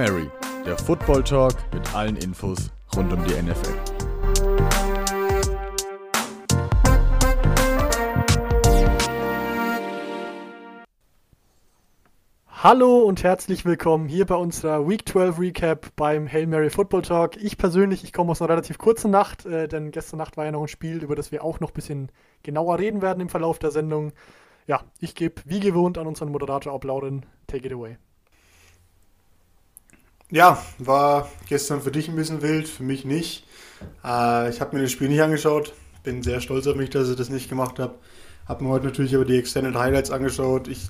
Mary, der Football Talk mit allen Infos rund um die NFL. Hallo und herzlich willkommen hier bei unserer Week 12 Recap beim Hail Mary Football Talk. Ich persönlich, ich komme aus einer relativ kurzen Nacht, äh, denn gestern Nacht war ja noch ein Spiel, über das wir auch noch ein bisschen genauer reden werden im Verlauf der Sendung. Ja, ich gebe wie gewohnt an unseren Moderator ab, Lauren. Take it away. Ja, war gestern für dich ein bisschen wild, für mich nicht. Äh, ich habe mir das Spiel nicht angeschaut, bin sehr stolz auf mich, dass ich das nicht gemacht habe. Habe mir heute natürlich aber die Extended Highlights angeschaut. Ich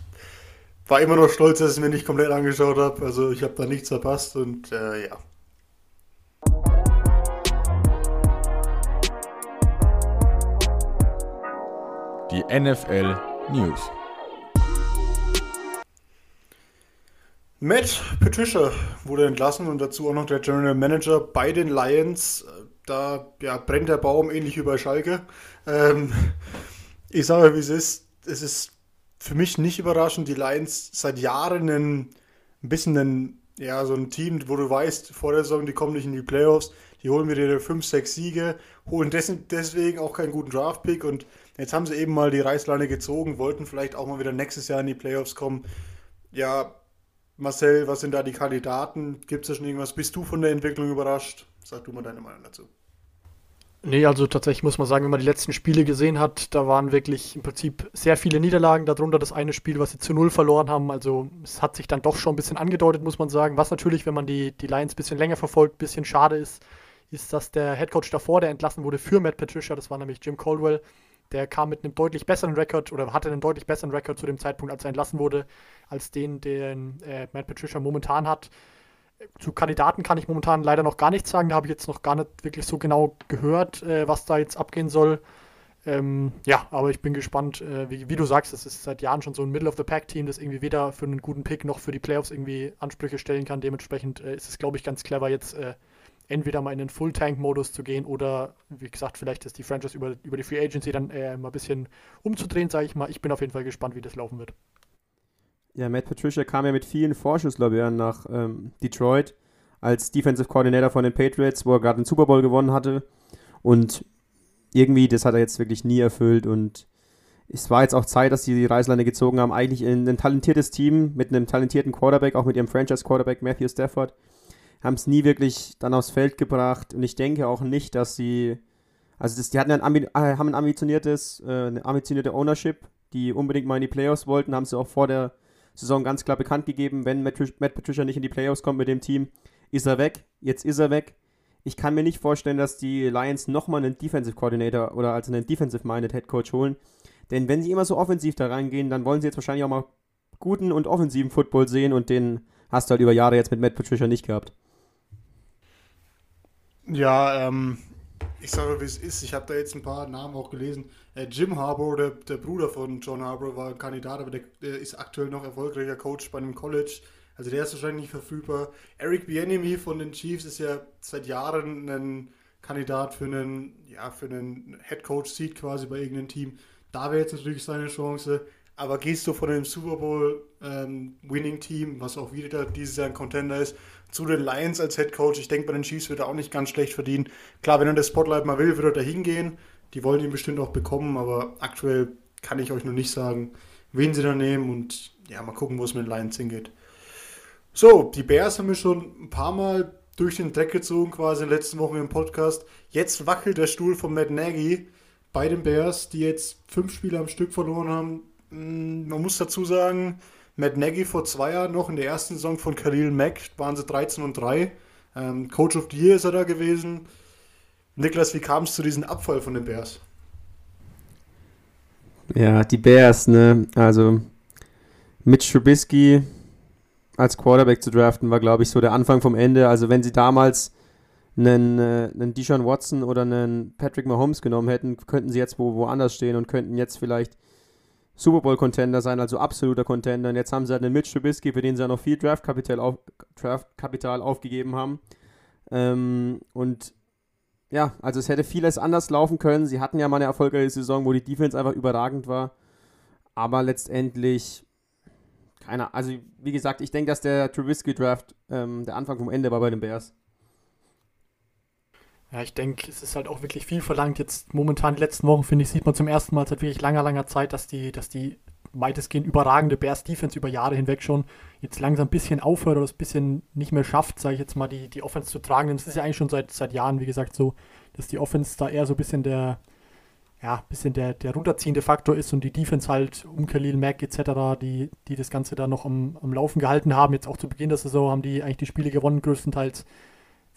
war immer noch stolz, dass ich es mir nicht komplett angeschaut habe. Also ich habe da nichts verpasst und äh, ja. Die NFL News. Matt Patricia wurde entlassen und dazu auch noch der General Manager bei den Lions. Da ja, brennt der Baum ähnlich wie bei Schalke. Ähm, ich sage, wie es ist. Es ist für mich nicht überraschend. Die Lions seit Jahren ein, bisschen ein, ja, so ein Team, wo du weißt, vor der Saison, die kommen nicht in die Playoffs. Die holen mir ihre 5, 6 Siege, holen deswegen auch keinen guten Draft-Pick und jetzt haben sie eben mal die Reißleine gezogen, wollten vielleicht auch mal wieder nächstes Jahr in die Playoffs kommen. Ja, Marcel, was sind da die Kandidaten? Gibt es da schon irgendwas? Bist du von der Entwicklung überrascht? Sag du mal deine Meinung dazu. Nee, also tatsächlich muss man sagen, wenn man die letzten Spiele gesehen hat, da waren wirklich im Prinzip sehr viele Niederlagen, darunter das eine Spiel, was sie zu null verloren haben. Also es hat sich dann doch schon ein bisschen angedeutet, muss man sagen. Was natürlich, wenn man die, die Lions ein bisschen länger verfolgt, ein bisschen schade ist, ist, dass der Headcoach davor, der entlassen wurde für Matt Patricia, das war nämlich Jim Caldwell, der kam mit einem deutlich besseren Rekord oder hatte einen deutlich besseren Rekord zu dem Zeitpunkt, als er entlassen wurde, als den, den äh, Matt Patricia momentan hat. Zu Kandidaten kann ich momentan leider noch gar nichts sagen. Da habe ich jetzt noch gar nicht wirklich so genau gehört, äh, was da jetzt abgehen soll. Ähm, ja, aber ich bin gespannt, äh, wie, wie, du sagst, es ist seit Jahren schon so ein Middle-of-the-Pack-Team, das irgendwie weder für einen guten Pick noch für die Playoffs irgendwie Ansprüche stellen kann. Dementsprechend äh, ist es, glaube ich, ganz clever, jetzt äh, entweder mal in den Full-Tank-Modus zu gehen oder, wie gesagt, vielleicht ist die Franchise über, über die Free Agency dann äh, mal ein bisschen umzudrehen, sage ich mal. Ich bin auf jeden Fall gespannt, wie das laufen wird. Ja, Matt Patricia kam ja mit vielen Vorschusslorbeeren nach ähm, Detroit als Defensive Coordinator von den Patriots, wo er gerade den Super Bowl gewonnen hatte. Und irgendwie, das hat er jetzt wirklich nie erfüllt. Und es war jetzt auch Zeit, dass sie die Reißleine gezogen haben. Eigentlich in ein talentiertes Team mit einem talentierten Quarterback, auch mit ihrem Franchise-Quarterback Matthew Stafford haben es nie wirklich dann aufs Feld gebracht und ich denke auch nicht, dass sie, also das, die hatten ein, äh, haben ein ambitioniertes, äh, eine ambitionierte Ownership, die unbedingt mal in die Playoffs wollten, haben sie auch vor der Saison ganz klar bekannt gegeben, wenn Matt, Matt Patricia nicht in die Playoffs kommt mit dem Team, ist er weg, jetzt ist er weg. Ich kann mir nicht vorstellen, dass die Lions nochmal einen Defensive Coordinator oder also einen Defensive-Minded Head Coach holen. Denn wenn sie immer so offensiv da reingehen, dann wollen sie jetzt wahrscheinlich auch mal guten und offensiven Football sehen und den hast du halt über Jahre jetzt mit Matt Patricia nicht gehabt. Ja, ähm, ich sage, wie es ist. Ich habe da jetzt ein paar Namen auch gelesen. Äh, Jim Harbour, der, der, Bruder von John Harbour, war ein Kandidat, aber der, der, ist aktuell noch erfolgreicher Coach bei einem College. Also der ist wahrscheinlich nicht verfügbar. Eric Bieniemy von den Chiefs ist ja seit Jahren ein Kandidat für einen, ja, für einen Head Coach Seat quasi bei irgendeinem Team. Da wäre jetzt natürlich seine Chance. Aber gehst du von dem Super Bowl ähm, was auch wieder dieses Jahr ein Contender ist, zu den Lions als Head Coach. Ich denke, bei den Chiefs wird er auch nicht ganz schlecht verdienen. Klar, wenn er das Spotlight mal will, wird er da hingehen. Die wollen ihn bestimmt auch bekommen, aber aktuell kann ich euch noch nicht sagen, wen sie da nehmen und ja, mal gucken, wo es mit den Lions hingeht. So, die Bears haben wir schon ein paar Mal durch den Dreck gezogen, quasi in den letzten Wochen im Podcast. Jetzt wackelt der Stuhl von Matt Nagy bei den Bears, die jetzt fünf Spiele am Stück verloren haben. Hm, man muss dazu sagen, Matt Nagy vor zwei Jahren noch in der ersten Saison von Khalil Mack waren sie 13 und 3. Ähm, Coach of the Year ist er da gewesen. Niklas, wie kam es zu diesem Abfall von den Bears? Ja, die Bears, ne? Also Mitch Trubisky als Quarterback zu draften war, glaube ich, so der Anfang vom Ende. Also wenn sie damals einen, äh, einen Deshaun Watson oder einen Patrick Mahomes genommen hätten, könnten sie jetzt wo, woanders stehen und könnten jetzt vielleicht Super Bowl-Contender sein, also absoluter Contender. Und jetzt haben sie halt einen Mitch Trubisky, für den sie ja noch viel Draftkapital auf, Draft aufgegeben haben. Ähm, und ja, also es hätte vieles anders laufen können. Sie hatten ja mal eine erfolgreiche Saison, wo die Defense einfach überragend war. Aber letztendlich Keiner. Also, wie gesagt, ich denke, dass der Trubisky-Draft ähm, der Anfang vom Ende war bei den Bears. Ja, ich denke, es ist halt auch wirklich viel verlangt. Jetzt momentan die letzten Wochen, finde ich, sieht man zum ersten Mal seit wirklich langer, langer Zeit, dass die, dass die weitestgehend überragende Bears Defense über Jahre hinweg schon jetzt langsam ein bisschen aufhört oder es ein bisschen nicht mehr schafft, sage ich jetzt mal, die, die Offense zu tragen. Denn es ist ja eigentlich schon seit, seit Jahren, wie gesagt, so, dass die Offense da eher so ein bisschen der, ja, bisschen der, der runterziehende Faktor ist und die Defense halt um Khalil Mack etc., die, die das Ganze da noch am, am Laufen gehalten haben. Jetzt auch zu Beginn der Saison haben die eigentlich die Spiele gewonnen, größtenteils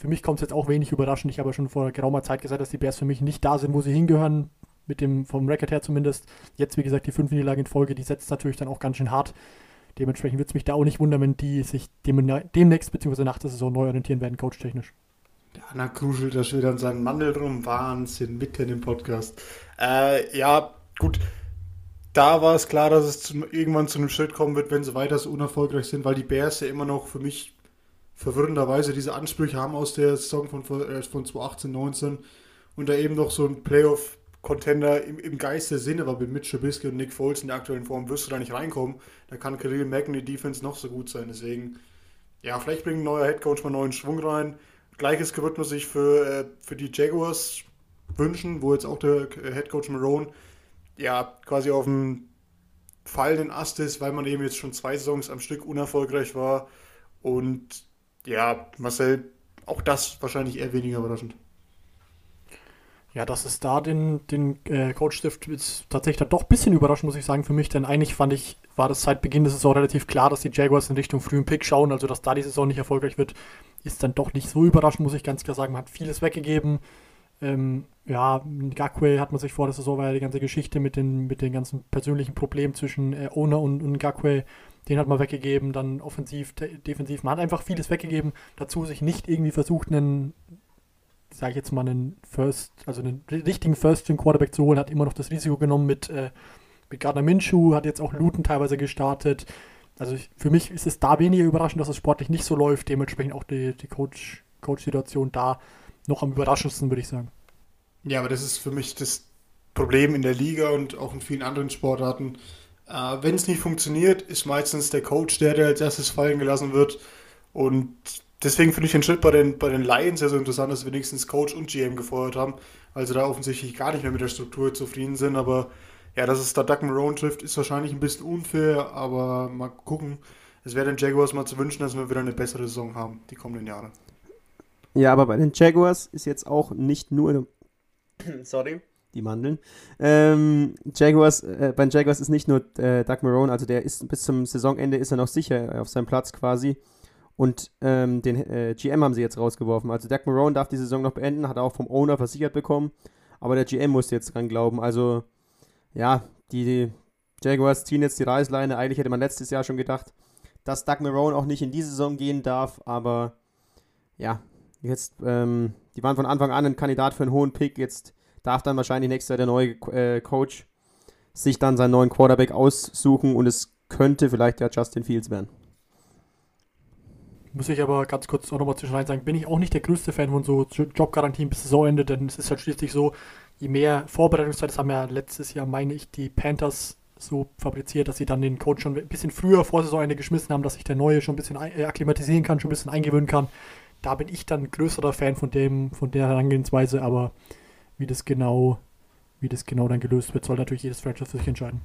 für mich kommt es jetzt auch wenig überraschend. Ich habe ja schon vor geraumer Zeit gesagt, dass die Bears für mich nicht da sind, wo sie hingehören. Mit dem, vom Record her zumindest. Jetzt, wie gesagt, die fünf Niederlagen in Folge, die setzt natürlich dann auch ganz schön hart. Dementsprechend wird es mich da auch nicht wundern, wenn die sich demnächst bzw. nach der Saison neu orientieren werden, coachtechnisch. Der Anna kruschelt da schon wieder an seinen Mandel drum. Wahnsinn, mitten im Podcast. Äh, ja, gut. Da war es klar, dass es zum, irgendwann zu einem Schritt kommen wird, wenn sie weiter so unerfolgreich sind, weil die Bears ja immer noch für mich verwirrenderweise diese Ansprüche haben aus der Saison von, äh, von 2018, 19 und da eben noch so ein Playoff-Contender im, im Geist der Sinne war mit Mitch Trubisky und Nick Foles in der aktuellen Form, wirst du da nicht reinkommen. Da kann Khalil Mack in die Defense noch so gut sein. Deswegen, ja, vielleicht bringt ein neuer Headcoach mal neuen Schwung rein. Gleiches wird man sich für, äh, für die Jaguars wünschen, wo jetzt auch der äh, Headcoach Marone ja quasi auf dem fallenden Ast ist, weil man eben jetzt schon zwei Saisons am Stück unerfolgreich war. Und ja, Marcel, auch das wahrscheinlich eher weniger überraschend. Ja, dass es da den, den äh, Coach trifft, ist tatsächlich doch ein bisschen überraschend, muss ich sagen, für mich. Denn eigentlich fand ich, war das seit Beginn der Saison relativ klar, dass die Jaguars in Richtung frühen Pick schauen. Also, dass da die Saison nicht erfolgreich wird, ist dann doch nicht so überraschend, muss ich ganz klar sagen. Man hat vieles weggegeben. Ähm, ja, Gakwe hat man sich vor der Saison, ja die ganze Geschichte mit den, mit den ganzen persönlichen Problemen zwischen äh, Owner und, und Gakwe den hat man weggegeben, dann offensiv, defensiv. Man hat einfach vieles weggegeben. Dazu sich nicht irgendwie versucht, einen, sage ich jetzt mal, einen First, also einen richtigen First-Quarterback zu holen, hat immer noch das Risiko genommen mit, äh, mit Gardner Minshew, hat jetzt auch Luton teilweise gestartet. Also ich, für mich ist es da weniger überraschend, dass es sportlich nicht so läuft. Dementsprechend auch die, die Coach, Coach-Situation da noch am überraschendsten, würde ich sagen. Ja, aber das ist für mich das Problem in der Liga und auch in vielen anderen Sportarten äh, Wenn es nicht funktioniert, ist meistens der Coach der, der als erstes fallen gelassen wird. Und deswegen finde ich den Schritt bei den, bei den Lions ja so interessant, dass wenigstens Coach und GM gefeuert haben, weil sie da offensichtlich gar nicht mehr mit der Struktur zufrieden sind. Aber ja, dass es da Doug Marone trifft, ist wahrscheinlich ein bisschen unfair, aber mal gucken. Es wäre den Jaguars mal zu wünschen, dass wir wieder eine bessere Saison haben, die kommenden Jahre. Ja, aber bei den Jaguars ist jetzt auch nicht nur. Sorry die Mandeln. Ähm, Jaguars, äh, bei Jaguars ist nicht nur äh, Doug Marone, also der ist bis zum Saisonende ist er noch sicher auf seinem Platz quasi. Und ähm, den äh, GM haben sie jetzt rausgeworfen. Also Doug Marone darf die Saison noch beenden, hat er auch vom Owner versichert bekommen. Aber der GM muss jetzt dran glauben. Also, ja, die Jaguars ziehen jetzt die Reißleine. Eigentlich hätte man letztes Jahr schon gedacht, dass Doug Marone auch nicht in diese Saison gehen darf. Aber ja, jetzt, ähm, die waren von Anfang an ein Kandidat für einen hohen Pick. Jetzt darf dann wahrscheinlich nächstes Jahr der neue äh, Coach sich dann seinen neuen Quarterback aussuchen und es könnte vielleicht ja Justin Fields werden. Muss ich aber ganz kurz auch nochmal zwischen sagen, bin ich auch nicht der größte Fan von so Jobgarantien bis Saisonende, denn es ist halt schließlich so, je mehr Vorbereitungszeit, das haben ja letztes Jahr, meine ich, die Panthers so fabriziert, dass sie dann den Coach schon ein bisschen früher vor Saisonende geschmissen haben, dass sich der Neue schon ein bisschen äh, akklimatisieren kann, schon ein bisschen eingewöhnen kann. Da bin ich dann größerer Fan von dem, von der Herangehensweise, aber wie das genau, wie das genau dann gelöst wird, soll natürlich jedes Franchise für sich entscheiden.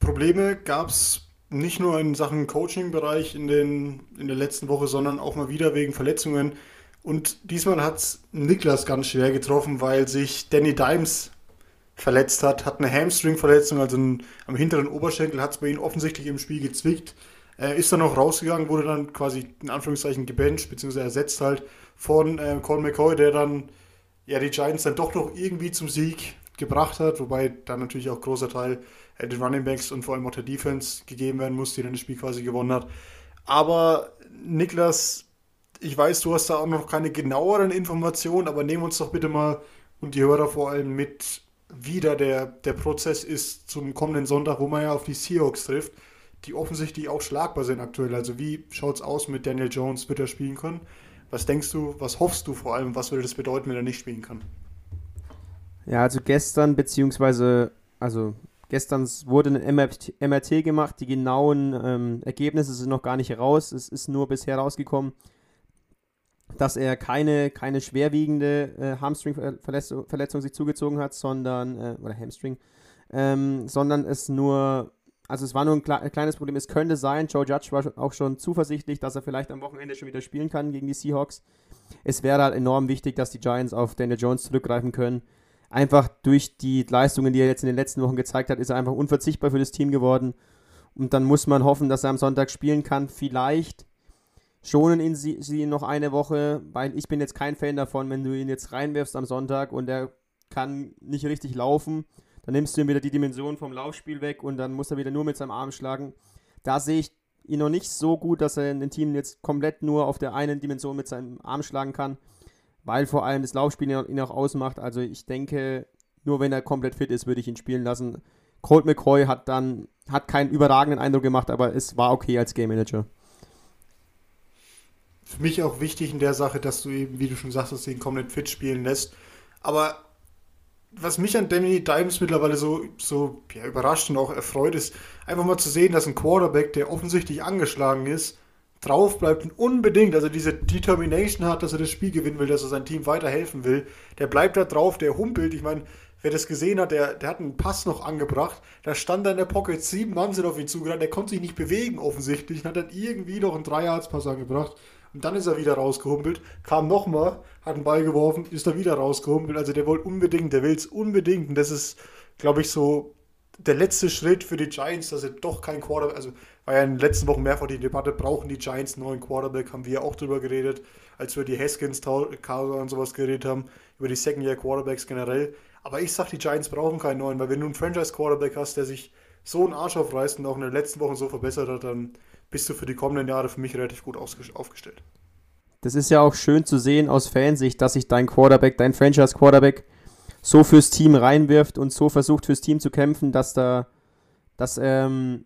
Probleme gab es nicht nur in Sachen Coaching-Bereich in, in der letzten Woche, sondern auch mal wieder wegen Verletzungen. Und diesmal hat es Niklas ganz schwer getroffen, weil sich Danny Dimes verletzt hat, hat eine Hamstring-Verletzung, also ein, am hinteren Oberschenkel, hat es bei ihm offensichtlich im Spiel gezwickt. Er ist dann auch rausgegangen, wurde dann quasi in Anführungszeichen gebencht, beziehungsweise ersetzt halt von äh, Colin McCoy, der dann ja die Giants dann doch noch irgendwie zum Sieg gebracht hat, wobei dann natürlich auch großer Teil äh, den Running Backs und vor allem auch der Defense gegeben werden muss, die dann das Spiel quasi gewonnen hat. Aber Niklas, ich weiß, du hast da auch noch keine genaueren Informationen, aber nehmen uns doch bitte mal und die Hörer vor allem mit, wie da der, der Prozess ist zum kommenden Sonntag, wo man ja auf die Seahawks trifft, die offensichtlich auch schlagbar sind aktuell. Also wie schaut es aus mit Daniel Jones, wird er spielen können? Was denkst du, was hoffst du vor allem, was würde das bedeuten, wenn er nicht spielen kann? Ja, also gestern, beziehungsweise, also gestern wurde ein MRT gemacht, die genauen ähm, Ergebnisse sind noch gar nicht raus. Es ist nur bisher rausgekommen, dass er keine, keine schwerwiegende äh, Hamstring-Verletzung Verletzung sich zugezogen hat, sondern, äh, oder Hamstring, ähm, sondern es nur, also es war nur ein, kle ein, kleines Problem. Es könnte sein, Joe Judge war auch schon zuversichtlich, dass er vielleicht am Wochenende schon wieder spielen kann gegen die Seahawks. Es wäre halt enorm wichtig, dass die Giants auf Daniel Jones zurückgreifen können. Einfach durch die Leistungen, die er jetzt in den letzten Wochen gezeigt hat, ist er einfach unverzichtbar für das Team geworden. Und dann muss man hoffen, dass er am Sonntag spielen kann. Vielleicht schonen ihn sie, sie noch eine Woche, weil ich bin jetzt kein Fan davon, wenn du ihn jetzt reinwirfst am Sonntag und er kann nicht richtig laufen, dann nimmst du ihm wieder die Dimension vom Laufspiel weg und dann muss er wieder nur mit seinem Arm schlagen. Da sehe ich ihn noch nicht so gut, dass er in den Team jetzt komplett nur auf der einen Dimension mit seinem Arm schlagen kann, weil vor allem das Laufspiel ihn auch ausmacht. Also ich denke, nur wenn er komplett fit ist, würde ich ihn spielen lassen. Colt McCoy hat dann hat keinen überragenden Eindruck gemacht, aber es war okay als Game Manager für mich auch wichtig in der Sache, dass du eben, wie du schon sagst, ihn komplett fit spielen lässt. Aber was mich an Danny Dimes mittlerweile so, so ja, überrascht und auch erfreut ist, einfach mal zu sehen, dass ein Quarterback, der offensichtlich angeschlagen ist, drauf bleibt und unbedingt, also diese Determination hat, dass er das Spiel gewinnen will, dass er sein Team weiterhelfen will, der bleibt da drauf, der humpelt. Ich meine, wer das gesehen hat, der, der hat einen Pass noch angebracht, da stand er in der Pocket, sieben Mann sind auf ihn zugerannt, der konnte sich nicht bewegen offensichtlich, und hat dann irgendwie noch einen Dreierpass angebracht und dann ist er wieder rausgehumpelt, kam nochmal, hat einen Ball geworfen, ist er wieder rausgehumpelt. Also der wollte unbedingt, der will es unbedingt. Und das ist, glaube ich, so der letzte Schritt für die Giants, dass sie doch kein Quarterback, also war ja in den letzten Wochen mehrfach die Debatte, brauchen die Giants einen neuen Quarterback, haben wir ja auch drüber geredet, als wir die Haskins, Kauser und sowas geredet haben, über die Second-Year-Quarterbacks generell. Aber ich sag, die Giants brauchen keinen neuen, weil wenn du einen Franchise-Quarterback hast, der sich so einen Arsch aufreißt und auch in den letzten Wochen so verbessert hat, dann bist du für die kommenden Jahre für mich relativ gut aufgestellt. Das ist ja auch schön zu sehen aus Fansicht, dass sich dein Quarterback, dein Franchise-Quarterback so fürs Team reinwirft und so versucht fürs Team zu kämpfen, dass da, dass, ähm,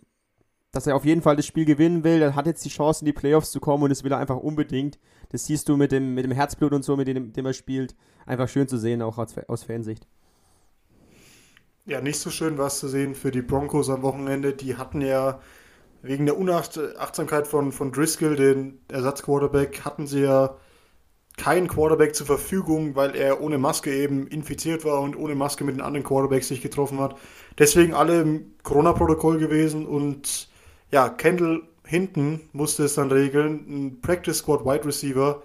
dass er auf jeden Fall das Spiel gewinnen will. Er hat jetzt die Chance, in die Playoffs zu kommen und das will er einfach unbedingt. Das siehst du mit dem, mit dem Herzblut und so, mit dem, dem er spielt. Einfach schön zu sehen, auch aus, aus Fansicht. Ja, nicht so schön war es zu sehen für die Broncos am Wochenende. Die hatten ja wegen der Unachtsamkeit von, von Driscoll, den Ersatzquarterback, hatten sie ja keinen Quarterback zur Verfügung, weil er ohne Maske eben infiziert war und ohne Maske mit den anderen Quarterbacks sich getroffen hat. Deswegen alle im Corona-Protokoll gewesen und ja, Kendall hinten musste es dann regeln. Ein Practice Squad Wide Receiver.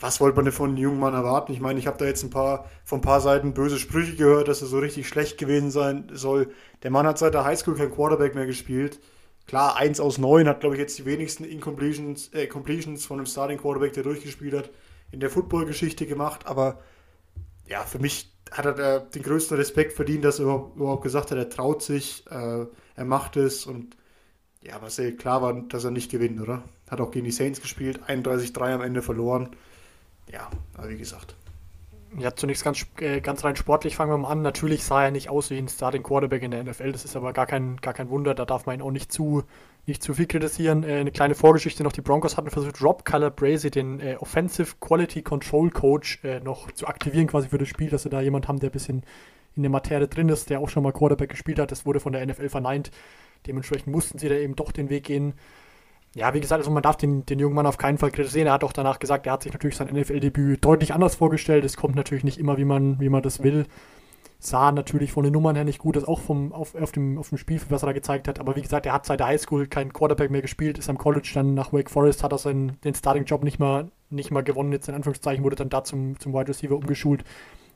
Was wollte man denn von einem jungen Mann erwarten? Ich meine, ich habe da jetzt ein paar von ein paar Seiten böse Sprüche gehört, dass er so richtig schlecht gewesen sein soll. Der Mann hat seit der Highschool kein Quarterback mehr gespielt. Klar, 1 aus 9 hat, glaube ich, jetzt die wenigsten Incompletions äh, Completions von einem Starting Quarterback, der durchgespielt hat, in der Football-Geschichte gemacht. Aber ja, für mich hat er den größten Respekt verdient, dass er überhaupt gesagt hat, er traut sich, äh, er macht es und ja, was ja klar war, dass er nicht gewinnt, oder? Hat auch gegen die Saints gespielt, 31-3 am Ende verloren. Ja, aber wie gesagt. Ja, zunächst ganz, äh, ganz rein sportlich fangen wir mal an. Natürlich sah er nicht aus wie ein Starting Quarterback in der NFL. Das ist aber gar kein, gar kein Wunder. Da darf man ihn auch nicht zu, nicht zu viel kritisieren. Äh, eine kleine Vorgeschichte noch. Die Broncos hatten versucht, Rob Calabrese, den äh, Offensive Quality Control Coach, äh, noch zu aktivieren quasi für das Spiel, dass sie da jemand haben, der ein bisschen in der Materie drin ist, der auch schon mal Quarterback gespielt hat. Das wurde von der NFL verneint. Dementsprechend mussten sie da eben doch den Weg gehen. Ja, wie gesagt, also man darf den, den jungen Mann auf keinen Fall kritisieren. Er hat auch danach gesagt, er hat sich natürlich sein NFL-Debüt deutlich anders vorgestellt. Es kommt natürlich nicht immer, wie man, wie man das will. Sah natürlich von den Nummern her nicht gut, ist auch vom, auf, auf, dem, auf dem Spiel, was er da gezeigt hat. Aber wie gesagt, er hat seit der Highschool keinen Quarterback mehr gespielt, ist am College dann nach Wake Forest, hat er seinen, den Starting-Job nicht mal, nicht mal gewonnen, jetzt in Anführungszeichen, wurde dann da zum, zum Wide Receiver umgeschult.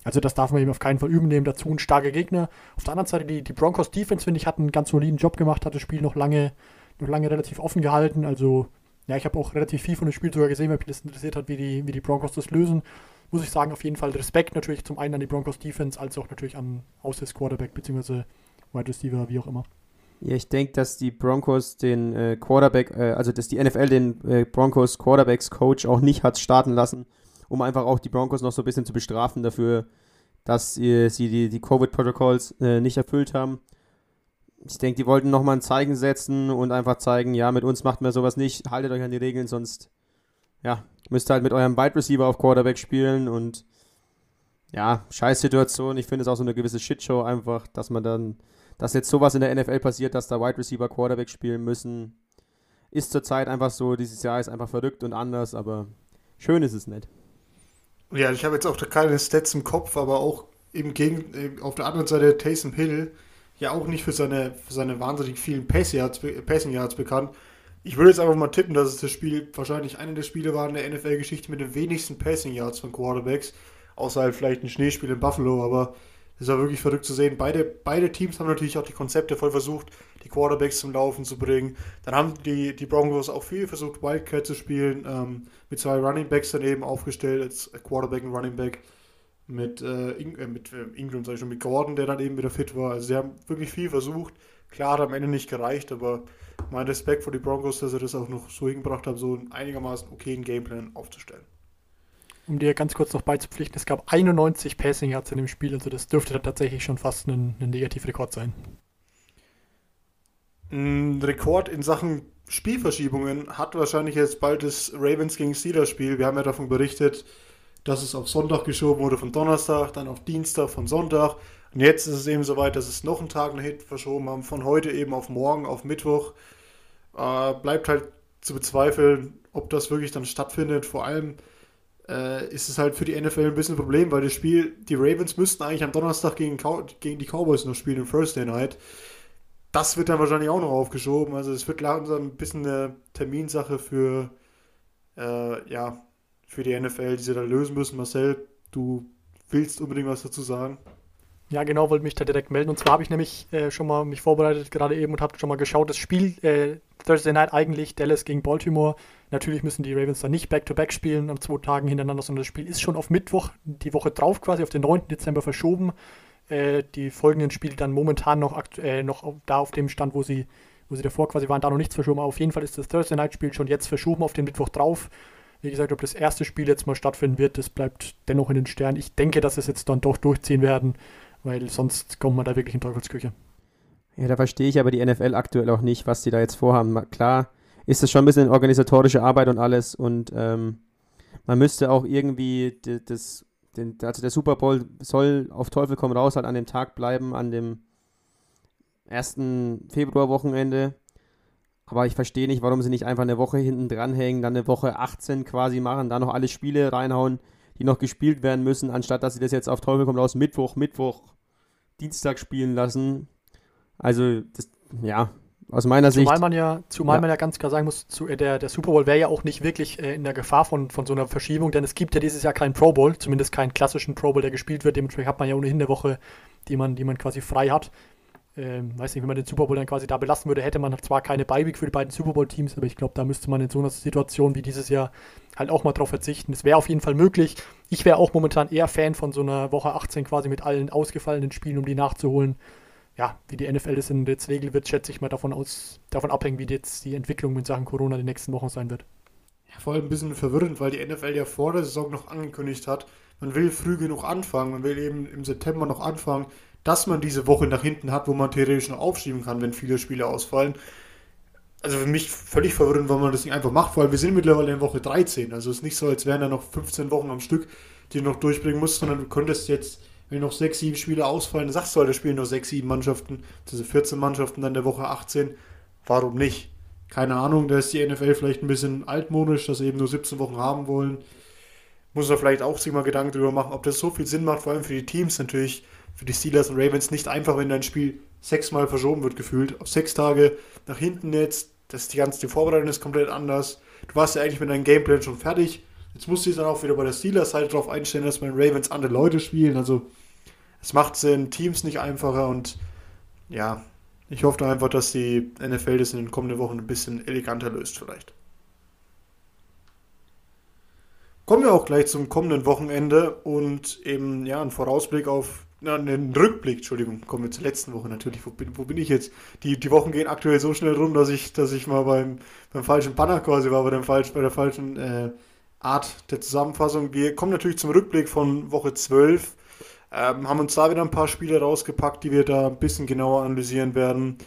Also das darf man ihm auf keinen Fall üben nehmen. Dazu ein starker Gegner. Auf der anderen Seite, die, die Broncos Defense, finde ich, hat einen ganz soliden Job gemacht, hat das Spiel noch lange noch lange relativ offen gehalten. Also, ja, ich habe auch relativ viel von dem Spiel sogar gesehen, weil mich das interessiert hat, wie die, wie die Broncos das lösen. Muss ich sagen, auf jeden Fall Respekt natürlich zum einen an die Broncos Defense, als auch natürlich an Aussys Quarterback bzw. Wide Receiver, wie auch immer. Ja, ich denke, dass die Broncos den äh, Quarterback, äh, also dass die NFL den äh, Broncos Quarterbacks Coach auch nicht hat starten lassen, um einfach auch die Broncos noch so ein bisschen zu bestrafen dafür, dass sie die, die Covid-Protokolls äh, nicht erfüllt haben ich denke, die wollten nochmal ein Zeichen setzen und einfach zeigen, ja, mit uns macht man sowas nicht, haltet euch an die Regeln, sonst, ja, müsst ihr halt mit eurem Wide Receiver auf Quarterback spielen und ja, scheiß Situation. Ich finde es auch so eine gewisse Shitshow einfach, dass man dann dass jetzt sowas in der NFL passiert, dass da Wide Receiver Quarterback spielen müssen, ist zurzeit einfach so, dieses Jahr ist einfach verrückt und anders, aber schön ist es nicht. Ja, ich habe jetzt auch keine Stats im Kopf, aber auch im Gegen auf der anderen Seite Taysom Hill ja auch nicht für seine, für seine wahnsinnig vielen Passing Yards, bekannt. Ich würde jetzt einfach mal tippen, dass es das Spiel wahrscheinlich eine der Spiele war in der NFL-Geschichte mit den wenigsten Passing Yards von Quarterbacks, außer halt vielleicht ein Schneespiel in Buffalo, aber es war wirklich verrückt zu sehen. Beide, beide Teams haben natürlich auch die Konzepte voll versucht, die Quarterbacks zum Laufen zu bringen. Dann haben die, die Broncos auch viel versucht, Wildcat zu spielen, ähm, mit zwei Running Backs daneben aufgestellt, als Quarterback und Running Back mit, äh, In äh, mit äh, Ingram, sag ich schon, mit Gordon, der dann eben wieder fit war. Also sie haben wirklich viel versucht. Klar hat am Ende nicht gereicht, aber mein Respekt vor die Broncos, dass sie das auch noch so hingebracht haben, so einen einigermaßen okayen Gameplan aufzustellen. Um dir ganz kurz noch beizupflichten, es gab 91 Passing Yards in dem Spiel, also das dürfte dann tatsächlich schon fast ein, ein Negativrekord sein. Ein Rekord in Sachen Spielverschiebungen hat wahrscheinlich jetzt bald das Ravens gegen Steelers Spiel. Wir haben ja davon berichtet, dass es auf Sonntag geschoben wurde von Donnerstag, dann auf Dienstag von Sonntag. Und jetzt ist es eben soweit, dass es noch einen Tag nach hinten verschoben haben, von heute eben auf morgen, auf Mittwoch. Äh, bleibt halt zu bezweifeln, ob das wirklich dann stattfindet. Vor allem äh, ist es halt für die NFL ein bisschen ein Problem, weil das Spiel, die Ravens müssten eigentlich am Donnerstag gegen, gegen die Cowboys noch spielen im Thursday Night. Das wird dann wahrscheinlich auch noch aufgeschoben. Also es wird langsam ein bisschen eine Terminsache für, äh, ja, für die NFL, die sie da lösen müssen. Marcel, du willst unbedingt was dazu sagen? Ja, genau, wollte mich da direkt melden. Und zwar habe ich nämlich äh, schon mal mich vorbereitet gerade eben und habe schon mal geschaut, das Spiel äh, Thursday Night eigentlich Dallas gegen Baltimore. Natürlich müssen die Ravens dann nicht Back-to-Back -back spielen an zwei Tagen hintereinander, sondern das Spiel ist schon auf Mittwoch, die Woche drauf quasi, auf den 9. Dezember verschoben. Äh, die folgenden Spiele dann momentan noch, äh, noch da auf dem Stand, wo sie, wo sie davor quasi waren, da noch nichts verschoben. Aber auf jeden Fall ist das Thursday Night Spiel schon jetzt verschoben auf den Mittwoch drauf. Wie gesagt, ob das erste Spiel jetzt mal stattfinden wird, das bleibt dennoch in den Sternen. Ich denke, dass es jetzt dann doch durchziehen werden weil sonst kommt man da wirklich in Teufelsküche. Ja, da verstehe ich aber die NFL aktuell auch nicht, was sie da jetzt vorhaben. Klar ist das schon ein bisschen organisatorische Arbeit und alles und ähm, man müsste auch irgendwie das, den, also der Super Bowl soll auf Teufel komm raus halt an dem Tag bleiben, an dem 1. Februarwochenende. Aber ich verstehe nicht, warum sie nicht einfach eine Woche hinten dranhängen, dann eine Woche 18 quasi machen, dann noch alle Spiele reinhauen, die noch gespielt werden müssen, anstatt dass sie das jetzt auf Teufel komm raus Mittwoch, Mittwoch Dienstag spielen lassen. Also, das, ja, aus meiner zumal Sicht. Man ja, zumal ja. man ja ganz klar sagen muss, zu, äh, der, der Super Bowl wäre ja auch nicht wirklich äh, in der Gefahr von, von so einer Verschiebung, denn es gibt ja dieses Jahr keinen Pro Bowl, zumindest keinen klassischen Pro Bowl, der gespielt wird. Dementsprechend hat man ja ohnehin eine Woche, die man, die man quasi frei hat. Ähm, weiß nicht, wenn man den Super Bowl dann quasi da belassen würde, hätte man zwar keine Beiweg für die beiden Super Bowl-Teams, aber ich glaube, da müsste man in so einer Situation wie dieses Jahr halt auch mal drauf verzichten. Das wäre auf jeden Fall möglich. Ich wäre auch momentan eher Fan von so einer Woche 18 quasi mit allen ausgefallenen Spielen, um die nachzuholen. Ja, wie die NFL das jetzt regeln wird, schätze ich mal davon aus, davon abhängen, wie jetzt die Entwicklung mit Sachen Corona die nächsten Wochen sein wird. Ja, vor allem ein bisschen verwirrend, weil die NFL ja vor der Saison noch angekündigt hat, man will früh genug anfangen, man will eben im September noch anfangen, dass man diese Woche nach hinten hat, wo man theoretisch noch aufschieben kann, wenn viele Spiele ausfallen. Also für mich völlig verwirrend, weil man das nicht einfach macht, weil wir sind mittlerweile in Woche 13. Also es ist nicht so, als wären da noch 15 Wochen am Stück, die du noch durchbringen musst, sondern du könntest jetzt, wenn noch 6, 7 Spiele ausfallen, sagst du halt, da spielen noch 6, 7 Mannschaften, diese 14 Mannschaften dann der Woche 18. Warum nicht? Keine Ahnung, da ist die NFL vielleicht ein bisschen altmodisch, dass sie eben nur 17 Wochen haben wollen. Muss man vielleicht auch sich mal Gedanken darüber machen, ob das so viel Sinn macht, vor allem für die Teams natürlich für die Steelers und Ravens nicht einfach, wenn dein Spiel sechsmal verschoben wird, gefühlt. Auf sechs Tage nach hinten jetzt. Das die ganze die Vorbereitung ist komplett anders. Du warst ja eigentlich mit deinem Gameplan schon fertig. Jetzt musst du dich dann auch wieder bei der Steelers-Seite darauf einstellen, dass den Ravens andere Leute spielen. Also es macht Sinn, Teams nicht einfacher und ja, ich hoffe einfach, dass die NFL das in den kommenden Wochen ein bisschen eleganter löst vielleicht. Kommen wir auch gleich zum kommenden Wochenende und eben ja, ein Vorausblick auf na, einen Rückblick, Entschuldigung, kommen wir zur letzten Woche natürlich. Wo bin, wo bin ich jetzt? Die, die Wochen gehen aktuell so schnell rum, dass ich, dass ich mal beim, beim falschen Banner quasi war, bei, dem falsch, bei der falschen äh, Art der Zusammenfassung. Wir kommen natürlich zum Rückblick von Woche 12. Ähm, haben uns da wieder ein paar Spiele rausgepackt, die wir da ein bisschen genauer analysieren werden.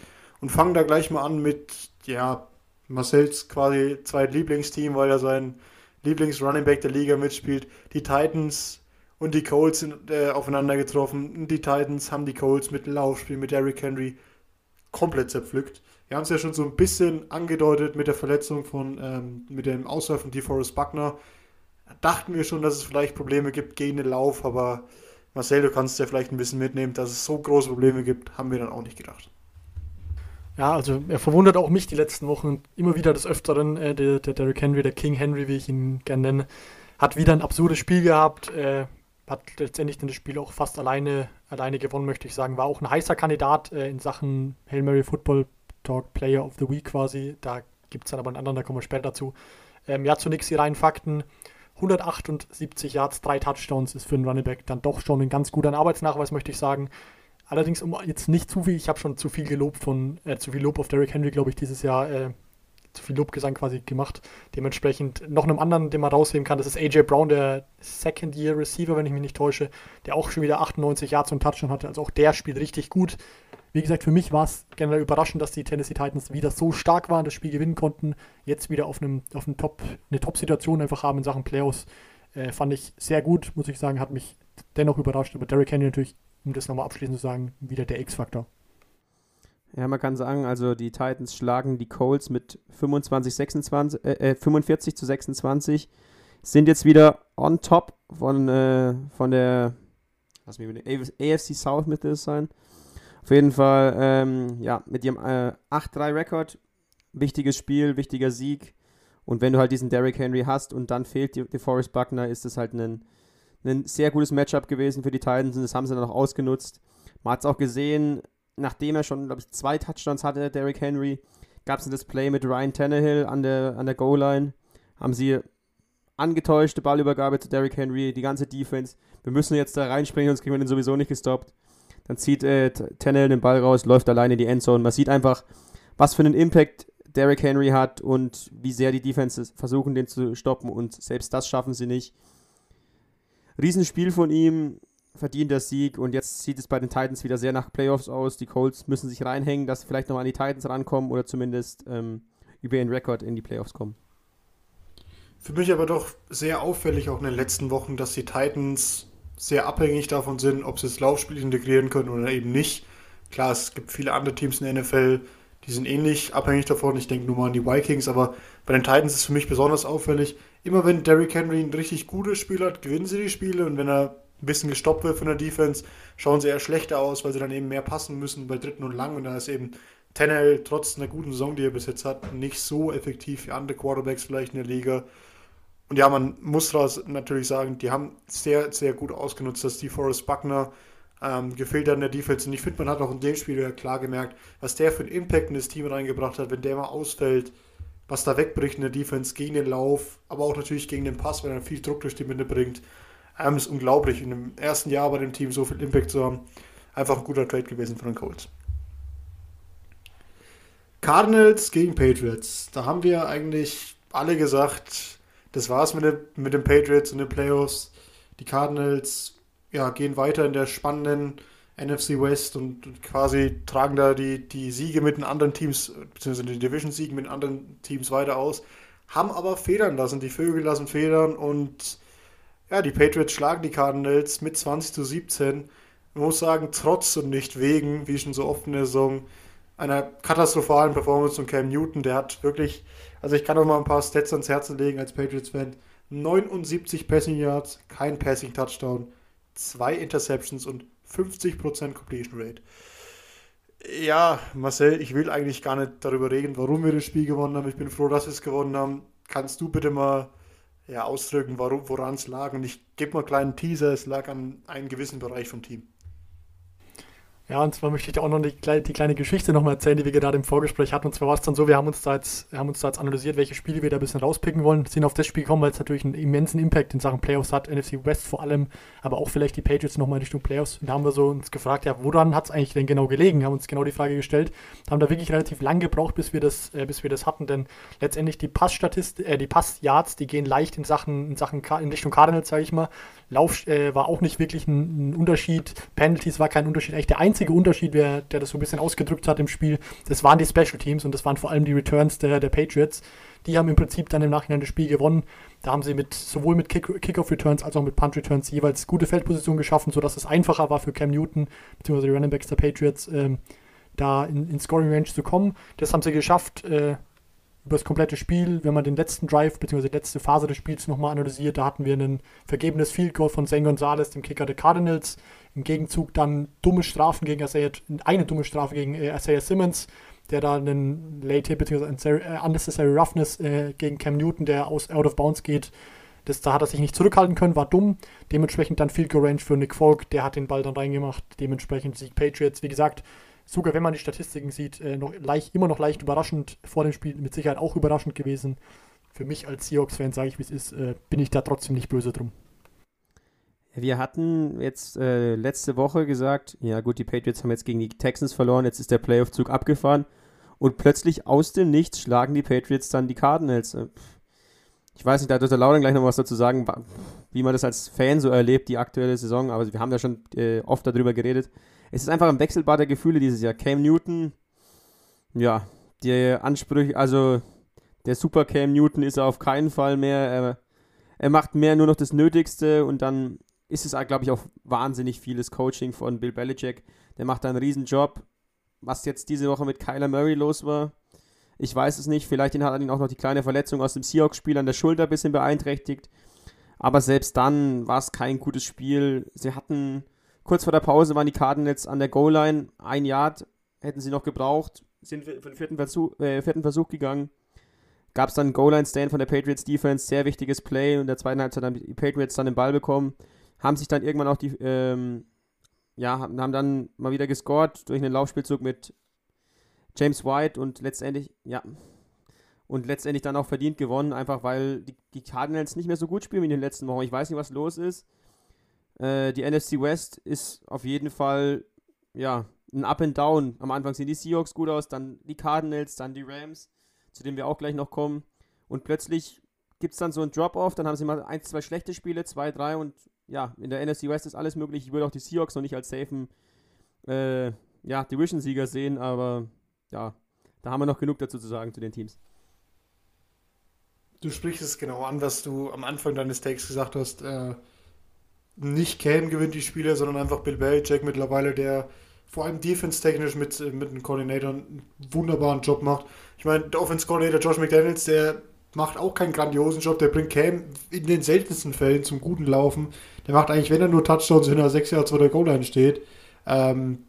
Und fangen da gleich mal an mit, ja, Marcells quasi zweit Lieblingsteam, weil er sein Lieblings-Running Back der Liga mitspielt. Die Titans und die Colts sind äh, aufeinander getroffen. Die Titans haben die Colts mit dem Laufspiel, mit Derrick Henry komplett zerpflückt. Wir haben es ja schon so ein bisschen angedeutet mit der Verletzung von, ähm, mit dem Ausfall von DeForest Buckner. Da dachten wir schon, dass es vielleicht Probleme gibt gegen den Lauf, aber Marcel, du kannst ja vielleicht ein bisschen mitnehmen, dass es so große Probleme gibt, haben wir dann auch nicht gedacht. Ja, also er verwundert auch mich die letzten Wochen immer wieder des Öfteren, äh, der, der Derrick Henry, der King Henry, wie ich ihn gerne nenne, hat wieder ein absurdes Spiel gehabt, äh, hat letztendlich das Spiel auch fast alleine, alleine gewonnen, möchte ich sagen. War auch ein heißer Kandidat äh, in Sachen Hail Mary Football Talk Player of the Week quasi. Da gibt es dann aber einen anderen, da kommen wir später dazu. Ähm, ja, zunächst die reinen Fakten. 178 Yards, drei Touchdowns ist für einen Running Back dann doch schon ein ganz guter Arbeitsnachweis, möchte ich sagen. Allerdings, um jetzt nicht zu viel, ich habe schon zu viel gelobt von, äh, zu viel Lob auf Derrick Henry, glaube ich, dieses Jahr äh, zu viel Lobgesang quasi gemacht. Dementsprechend noch einem anderen, den man rausheben kann, das ist AJ Brown, der Second-Year-Receiver, wenn ich mich nicht täusche, der auch schon wieder 98 Yards und Touchdown hatte. Also auch der spielt richtig gut. Wie gesagt, für mich war es generell überraschend, dass die Tennessee Titans wieder so stark waren, das Spiel gewinnen konnten. Jetzt wieder auf einem, auf einem Top, eine Top-Situation einfach haben in Sachen Playoffs. Äh, fand ich sehr gut, muss ich sagen, hat mich dennoch überrascht. Aber Derrick Henry natürlich, um das nochmal abschließend zu sagen, wieder der X-Faktor. Ja, man kann sagen, also die Titans schlagen die Colts mit 25, 26, äh, 45 zu 26, sind jetzt wieder on top von, äh, von der, lass mich mit AFC South mit das sein. Auf jeden Fall, ähm, ja, mit ihrem äh, 8-3-Rekord, wichtiges Spiel, wichtiger Sieg. Und wenn du halt diesen Derrick Henry hast und dann fehlt die Forrest Buckner, ist das halt ein, ein sehr gutes Matchup gewesen für die Titans und das haben sie dann auch ausgenutzt. Man hat es auch gesehen, nachdem er schon, glaube ich, zwei Touchdowns hatte, Derrick Henry, gab es ein Display mit Ryan Tannehill an der, an der Goal-Line. Haben sie angetäuschte Ballübergabe zu Derrick Henry, die ganze Defense. Wir müssen jetzt da reinspringen, sonst kriegen wir den sowieso nicht gestoppt. Dann zieht äh, Tannehill den Ball raus, läuft alleine in die Endzone. Man sieht einfach, was für einen Impact Derrick Henry hat und wie sehr die Defenses versuchen, den zu stoppen und selbst das schaffen sie nicht. Riesenspiel von ihm verdient der Sieg und jetzt sieht es bei den Titans wieder sehr nach Playoffs aus. Die Colts müssen sich reinhängen, dass sie vielleicht noch an die Titans rankommen oder zumindest ähm, über ihren Rekord in die Playoffs kommen. Für mich aber doch sehr auffällig auch in den letzten Wochen, dass die Titans sehr abhängig davon sind, ob sie das Laufspiel integrieren können oder eben nicht. Klar, es gibt viele andere Teams in der NFL, die sind ähnlich abhängig davon. Ich denke nur mal an die Vikings, aber bei den Titans ist es für mich besonders auffällig. Immer wenn Derrick Henry ein richtig gutes Spiel hat, gewinnen sie die Spiele und wenn er ein bisschen gestoppt wird von der Defense, schauen sie eher schlechter aus, weil sie dann eben mehr passen müssen bei dritten und lang. Und da ist eben Tennell trotz einer guten Saison, die er bis jetzt hat, nicht so effektiv wie andere Quarterbacks vielleicht in der Liga. Und ja, man muss natürlich sagen, die haben sehr, sehr gut ausgenutzt, dass die Forrest Buckner ähm, gefehlt hat in der Defense. Und ich finde, man hat auch in dem Spiel wieder klar gemerkt, was der für einen Impact in das Team reingebracht hat, wenn der mal ausfällt, was da wegbricht in der Defense gegen den Lauf, aber auch natürlich gegen den Pass, wenn er viel Druck durch die Mitte bringt. Ähm, ist unglaublich, in dem ersten Jahr bei dem Team so viel Impact zu haben. Einfach ein guter Trade gewesen von den Colts. Cardinals gegen Patriots. Da haben wir eigentlich alle gesagt, das war's mit, dem, mit den Patriots und den Playoffs. Die Cardinals ja, gehen weiter in der spannenden NFC West und, quasi tragen da die, die Siege mit den anderen Teams, beziehungsweise die Division-Siege mit den anderen Teams weiter aus, haben aber federn lassen. Die Vögel lassen federn und ja, die Patriots schlagen die Cardinals mit 20 zu 17. Man muss sagen, trotz und nicht wegen, wie schon so oft in der Saison, einer katastrophalen Performance von Cam Newton. Der hat wirklich, also ich kann auch mal ein paar Stats ans Herzen legen als Patriots-Fan. 79 Passing Yards, kein Passing Touchdown, zwei Interceptions und 50% Completion Rate. Ja, Marcel, ich will eigentlich gar nicht darüber reden, warum wir das Spiel gewonnen haben. Ich bin froh, dass wir es gewonnen haben. Kannst du bitte mal ja, ausdrücken, woran es lag. Und ich gebe mal einen kleinen Teaser, es lag an einem gewissen Bereich vom Team. Ja, und zwar möchte ich auch noch die, die kleine Geschichte nochmal erzählen, die wir gerade im Vorgespräch hatten. Und zwar war es dann so, wir haben uns da jetzt, haben uns da jetzt analysiert, welche Spiele wir da ein bisschen rauspicken wollen. Sind auf das Spiel gekommen, weil es natürlich einen immensen Impact in Sachen Playoffs hat, NFC West vor allem, aber auch vielleicht die Patriots nochmal in Richtung Playoffs. Und da haben wir so uns gefragt, ja, woran hat es eigentlich denn genau gelegen? Haben uns genau die Frage gestellt. Haben da wirklich relativ lang gebraucht, bis wir das, äh, bis wir das hatten, denn letztendlich die Passstatistik, äh, die Passyards, die gehen leicht in Sachen, in Sachen in Richtung Cardinals, sage ich mal. Lauf äh, war auch nicht wirklich ein, ein Unterschied. Penalties war kein Unterschied. Eigentlich der einzige Unterschied, der, der das so ein bisschen ausgedrückt hat im Spiel, das waren die Special Teams und das waren vor allem die Returns der, der Patriots. Die haben im Prinzip dann im Nachhinein das Spiel gewonnen. Da haben sie mit sowohl mit Kickoff-Returns als auch mit Punt-Returns jeweils gute Feldpositionen geschaffen, sodass es einfacher war für Cam Newton bzw. die Running Backs der Patriots, ähm, da in, in Scoring Range zu kommen. Das haben sie geschafft. Äh, über das komplette Spiel, wenn man den letzten Drive bzw. die letzte Phase des Spiels nochmal analysiert, da hatten wir ein vergebenes Field Goal von Zane Gonzalez, dem Kicker der Cardinals. Im Gegenzug dann dumme Strafen gegen Isaiah, eine dumme Strafe gegen äh, Isaiah Simmons, der da einen Late Hit bzw. Äh, Unnecessary Roughness äh, gegen Cam Newton, der aus Out of Bounds geht. Das, da hat er sich nicht zurückhalten können, war dumm. Dementsprechend dann Field Goal Range für Nick Folk, der hat den Ball dann reingemacht. Dementsprechend Sieg Patriots. Wie gesagt, sogar wenn man die Statistiken sieht, äh, noch leicht, immer noch leicht überraschend. Vor dem Spiel mit Sicherheit auch überraschend gewesen. Für mich als Seahawks-Fan, sage ich wie es ist, äh, bin ich da trotzdem nicht böse drum. Wir hatten jetzt äh, letzte Woche gesagt, ja gut, die Patriots haben jetzt gegen die Texans verloren, jetzt ist der Playoff-Zug abgefahren und plötzlich aus dem Nichts schlagen die Patriots dann die Cardinals. Äh, ich weiß nicht, da wird der Lauren gleich noch was dazu sagen, wie man das als Fan so erlebt, die aktuelle Saison, aber wir haben ja schon äh, oft darüber geredet es ist einfach ein Wechselbad der Gefühle dieses Jahr. Cam Newton, ja, die Ansprüche, also der Super Cam Newton ist er auf keinen Fall mehr. Er, er macht mehr nur noch das Nötigste und dann ist es, glaube ich, auch wahnsinnig vieles Coaching von Bill Belichick. Der macht da einen riesen Job. Was jetzt diese Woche mit Kyler Murray los war, ich weiß es nicht. Vielleicht hat ihn auch noch die kleine Verletzung aus dem Seahawks-Spiel an der Schulter ein bisschen beeinträchtigt. Aber selbst dann war es kein gutes Spiel. Sie hatten Kurz vor der Pause waren die Cardinals an der Goal-Line. Ein Yard hätten sie noch gebraucht. Sind für den vierten Versuch, äh, vierten Versuch gegangen. Gab es dann einen Goal-Line-Stand von der Patriots Defense. Sehr wichtiges Play. Und in der zweiten Halbzeit haben die Patriots dann den Ball bekommen. Haben sich dann irgendwann auch die, ähm, ja, haben dann mal wieder gescored durch einen Laufspielzug mit James White und letztendlich, ja, und letztendlich dann auch verdient gewonnen, einfach weil die, die Cardinals nicht mehr so gut spielen wie in den letzten Wochen. Ich weiß nicht, was los ist. Äh, die NFC West ist auf jeden Fall, ja, ein Up and Down. Am Anfang sehen die Seahawks gut aus, dann die Cardinals, dann die Rams, zu denen wir auch gleich noch kommen. Und plötzlich gibt es dann so ein Drop-Off, dann haben sie mal ein, zwei schlechte Spiele, zwei, drei und ja, in der NFC West ist alles möglich. Ich würde auch die Seahawks noch nicht als safen äh, ja, Division-Sieger sehen, aber ja, da haben wir noch genug dazu zu sagen zu den Teams. Du sprichst es genau an, was du am Anfang deines Takes gesagt hast. Äh, nicht Cam gewinnt die Spiele, sondern einfach Bill Belichick mittlerweile, der vor allem defense-technisch mit, mit einem Coordinator einen wunderbaren Job macht. Ich meine, der Offense-Coordinator Josh McDaniels, der macht auch keinen grandiosen Job, der bringt Cam in den seltensten Fällen zum guten Laufen. Der macht eigentlich, wenn er nur Touchdowns hinter sechs Yards vor der Goal-Line steht. Ähm,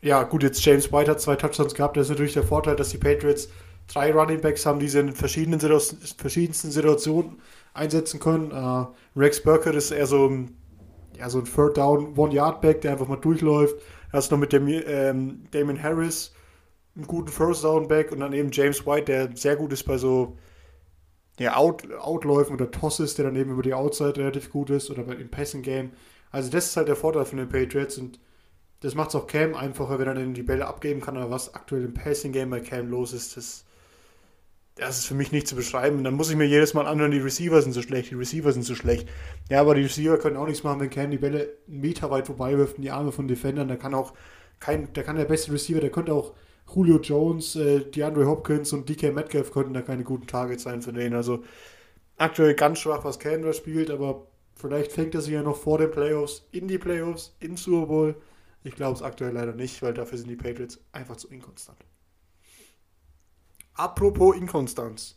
ja, gut, jetzt James White hat zwei Touchdowns gehabt. Das ist natürlich der Vorteil, dass die Patriots drei Running Backs haben, die sie in verschiedenen verschiedensten Situationen einsetzen können. Uh, Rex Burkett ist eher so ein ja, so ein Third Down, One-Yard-Back, der einfach mal durchläuft. Da hast noch mit dem ähm, Damon Harris einen guten First Down-Back und dann eben James White, der sehr gut ist bei so ja, Out, Outläufen oder Tosses, der dann eben über die Outside relativ gut ist oder bei dem Passing-Game. Also das ist halt der Vorteil von den Patriots und das macht es auch Cam einfacher, wenn er dann die Bälle abgeben kann. Aber was aktuell im Passing-Game bei Cam los ist, das das ist für mich nicht zu beschreiben. Und dann muss ich mir jedes Mal anhören, die Receiver sind so schlecht, die Receiver sind so schlecht. Ja, aber die Receiver können auch nichts machen, wenn Cam die Bälle einen Meter weit vorbei wirft in die Arme von Defendern. Da kann auch kein, der kann der beste Receiver, der könnte auch Julio Jones, äh, DeAndre Hopkins und DK Metcalf könnten da keine guten Targets sein für den. Also aktuell ganz schwach, was Cam da spielt, aber vielleicht fängt er sich ja noch vor den Playoffs in die Playoffs, in Super Bowl. Ich glaube es aktuell leider nicht, weil dafür sind die Patriots einfach zu inkonstant. Apropos Inkonstanz.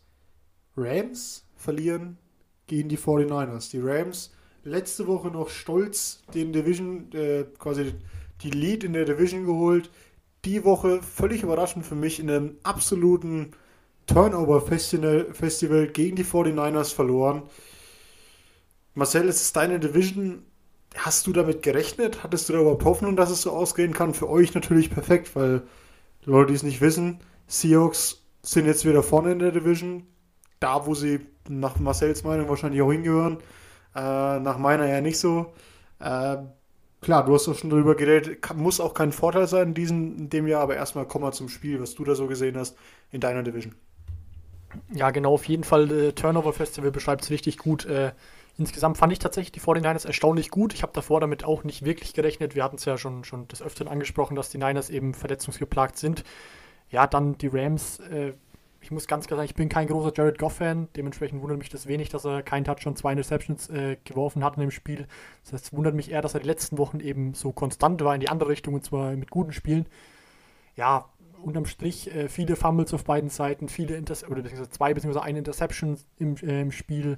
Rams verlieren gegen die 49ers. Die Rams letzte Woche noch stolz den Division, äh, quasi die Lead in der Division geholt. Die Woche völlig überraschend für mich in einem absoluten Turnover-Festival gegen die 49ers verloren. Marcel, es ist deine Division. Hast du damit gerechnet? Hattest du da überhaupt Hoffnung, dass es so ausgehen kann? Für euch natürlich perfekt, weil Leute, die es nicht wissen, Seahawks sind jetzt wieder vorne in der Division. Da, wo sie nach Marcells Meinung wahrscheinlich auch hingehören. Äh, nach meiner ja nicht so. Äh, klar, du hast auch schon darüber geredet. Kann, muss auch kein Vorteil sein in, diesem, in dem Jahr, aber erstmal komm mal zum Spiel, was du da so gesehen hast in deiner Division. Ja, genau, auf jeden Fall. Äh, Turnover Festival beschreibt es richtig gut. Äh, Insgesamt fand ich tatsächlich die 49ers erstaunlich gut. Ich habe davor damit auch nicht wirklich gerechnet. Wir hatten es ja schon, schon des Öfteren angesprochen, dass die Niners eben verletzungsgeplagt sind. Ja, dann die Rams. Äh, ich muss ganz klar sagen, ich bin kein großer Jared Goff-Fan. Dementsprechend wundert mich das wenig, dass er keinen Touch und zwei Interceptions äh, geworfen hat in dem Spiel. Das heißt, es wundert mich eher, dass er die letzten Wochen eben so konstant war in die andere Richtung und zwar mit guten Spielen. Ja, unterm Strich äh, viele Fumbles auf beiden Seiten, viele Inter oder beziehungsweise zwei beziehungsweise eine Interception im, äh, im Spiel.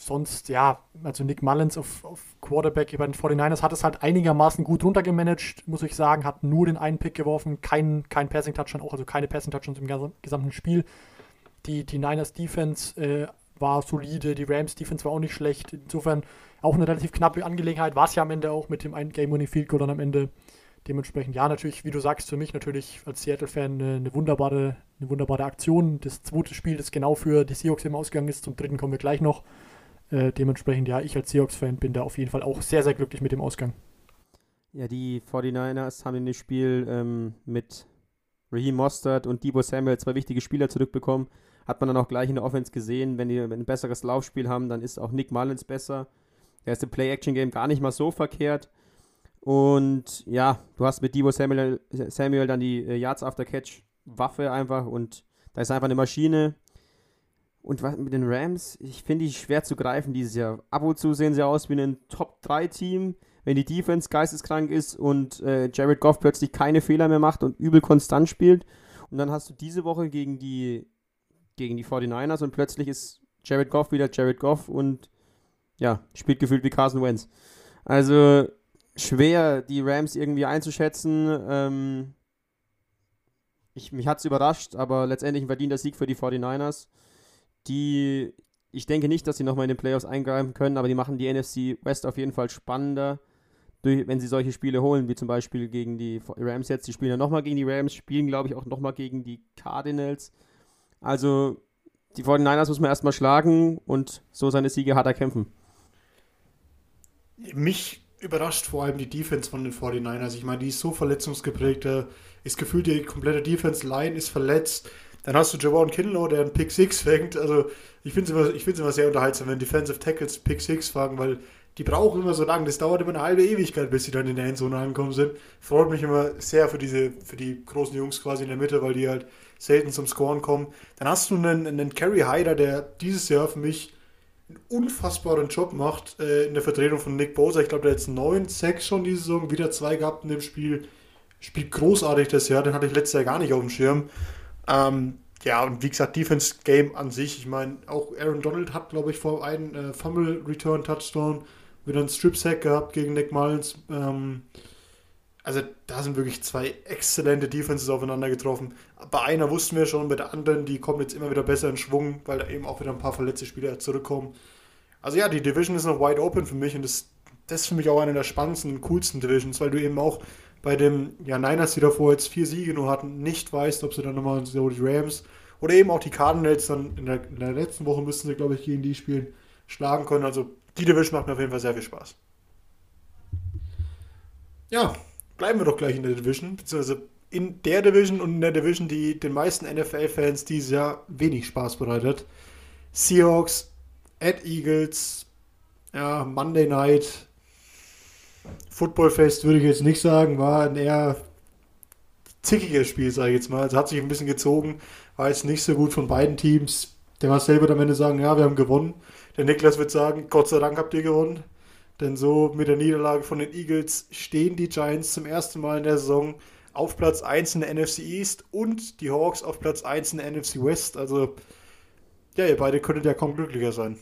Sonst, ja, also Nick Mullins auf, auf Quarterback bei den 49ers hat es halt einigermaßen gut runtergemanagt, muss ich sagen, hat nur den einen Pick geworfen, kein, kein Passing-Touchdown, auch also keine Passing-Touchdowns im gesamten Spiel. Die, die Niners Defense äh, war solide, die Rams Defense war auch nicht schlecht. Insofern auch eine relativ knappe Angelegenheit, war es ja am Ende auch mit dem einen Game-Winning Field Goal dann am Ende. Dementsprechend, ja, natürlich, wie du sagst, für mich natürlich als Seattle-Fan eine, eine, wunderbare, eine wunderbare Aktion. Das zweite Spiel, das genau für die Seahawks im Ausgang ist, zum dritten kommen wir gleich noch. Äh, dementsprechend, ja, ich als Seahawks-Fan bin da auf jeden Fall auch sehr, sehr glücklich mit dem Ausgang. Ja, die 49ers haben in dem Spiel ähm, mit Raheem Mostert und Debo Samuel zwei wichtige Spieler zurückbekommen. Hat man dann auch gleich in der Offense gesehen, wenn die ein besseres Laufspiel haben, dann ist auch Nick Mullins besser. Der ist im Play-Action-Game gar nicht mal so verkehrt. Und ja, du hast mit Debo Samuel, Samuel dann die äh, Yards After Catch Waffe einfach und da ist einfach eine Maschine. Und was mit den Rams, ich finde die schwer zu greifen dieses Jahr. Ab und zu sehen sie aus wie ein Top-3-Team, wenn die Defense geisteskrank ist und äh, Jared Goff plötzlich keine Fehler mehr macht und übel konstant spielt. Und dann hast du diese Woche gegen die, gegen die 49ers und plötzlich ist Jared Goff wieder Jared Goff und ja, spielt gefühlt wie Carson Wentz. Also schwer, die Rams irgendwie einzuschätzen. Ähm, ich, mich hat es überrascht, aber letztendlich ein verdienter Sieg für die 49ers die, ich denke nicht, dass sie nochmal in den Playoffs eingreifen können, aber die machen die NFC West auf jeden Fall spannender, durch, wenn sie solche Spiele holen, wie zum Beispiel gegen die Rams jetzt. Die spielen ja nochmal gegen die Rams, spielen, glaube ich, auch nochmal gegen die Cardinals. Also, die 49ers muss man erstmal schlagen und so seine Siege hat er kämpfen. Mich überrascht vor allem die Defense von den 49ers. Ich meine, die ist so verletzungsgeprägt. Ist gefühlt, die komplette Defense-Line ist verletzt. Dann hast du Javon Kinlow, der einen Pick 6 fängt. Also ich finde es immer, immer sehr unterhaltsam, wenn Defensive Tackles Pick 6 fangen, weil die brauchen immer so lange. Das dauert immer eine halbe Ewigkeit, bis sie dann in der Endzone angekommen sind. Freut mich immer sehr für diese, für die großen Jungs quasi in der Mitte, weil die halt selten zum Scoren kommen. Dann hast du einen, einen Kerry Hyder, der dieses Jahr für mich einen unfassbaren Job macht äh, in der Vertretung von Nick Bosa. Ich glaube, der hat jetzt 9 6 schon diese Saison, wieder zwei gehabt in dem Spiel. Spielt großartig das Jahr, den hatte ich letztes Jahr gar nicht auf dem Schirm. Ähm, ja, und wie gesagt, Defense Game an sich. Ich meine, auch Aaron Donald hat, glaube ich, vor einem äh, Fumble Return Touchdown wieder einen Strip Sack gehabt gegen Nick Mullins. Ähm, also da sind wirklich zwei exzellente Defenses aufeinander getroffen. Bei einer wussten wir schon, bei der anderen, die kommen jetzt immer wieder besser in Schwung, weil da eben auch wieder ein paar verletzte Spieler zurückkommen. Also ja, die Division ist noch wide open für mich und das, das ist für mich auch eine der spannendsten und coolsten Divisions, weil du eben auch bei dem ja, Niners, die davor jetzt vier Siege nur hatten, nicht weißt, ob sie dann nochmal so die Rams oder eben auch die Cardinals dann in der, in der letzten Woche müssten sie, glaube ich, gegen die spielen, schlagen können. Also die Division macht mir auf jeden Fall sehr viel Spaß. Ja, bleiben wir doch gleich in der Division, beziehungsweise in der Division und in der Division, die den meisten NFL-Fans dieses Jahr wenig Spaß bereitet. Seahawks, at Eagles, ja, Monday Night, Footballfest würde ich jetzt nicht sagen, war ein eher zickiges Spiel, sage ich jetzt mal. Also hat sich ein bisschen gezogen, war jetzt nicht so gut von beiden Teams. Der Marcel wird am Ende sagen, ja, wir haben gewonnen. Der Niklas wird sagen, Gott sei Dank habt ihr gewonnen. Denn so mit der Niederlage von den Eagles stehen die Giants zum ersten Mal in der Saison auf Platz 1 in der NFC East und die Hawks auf Platz 1 in der NFC West. Also, ja, ihr beide könntet ja kaum glücklicher sein.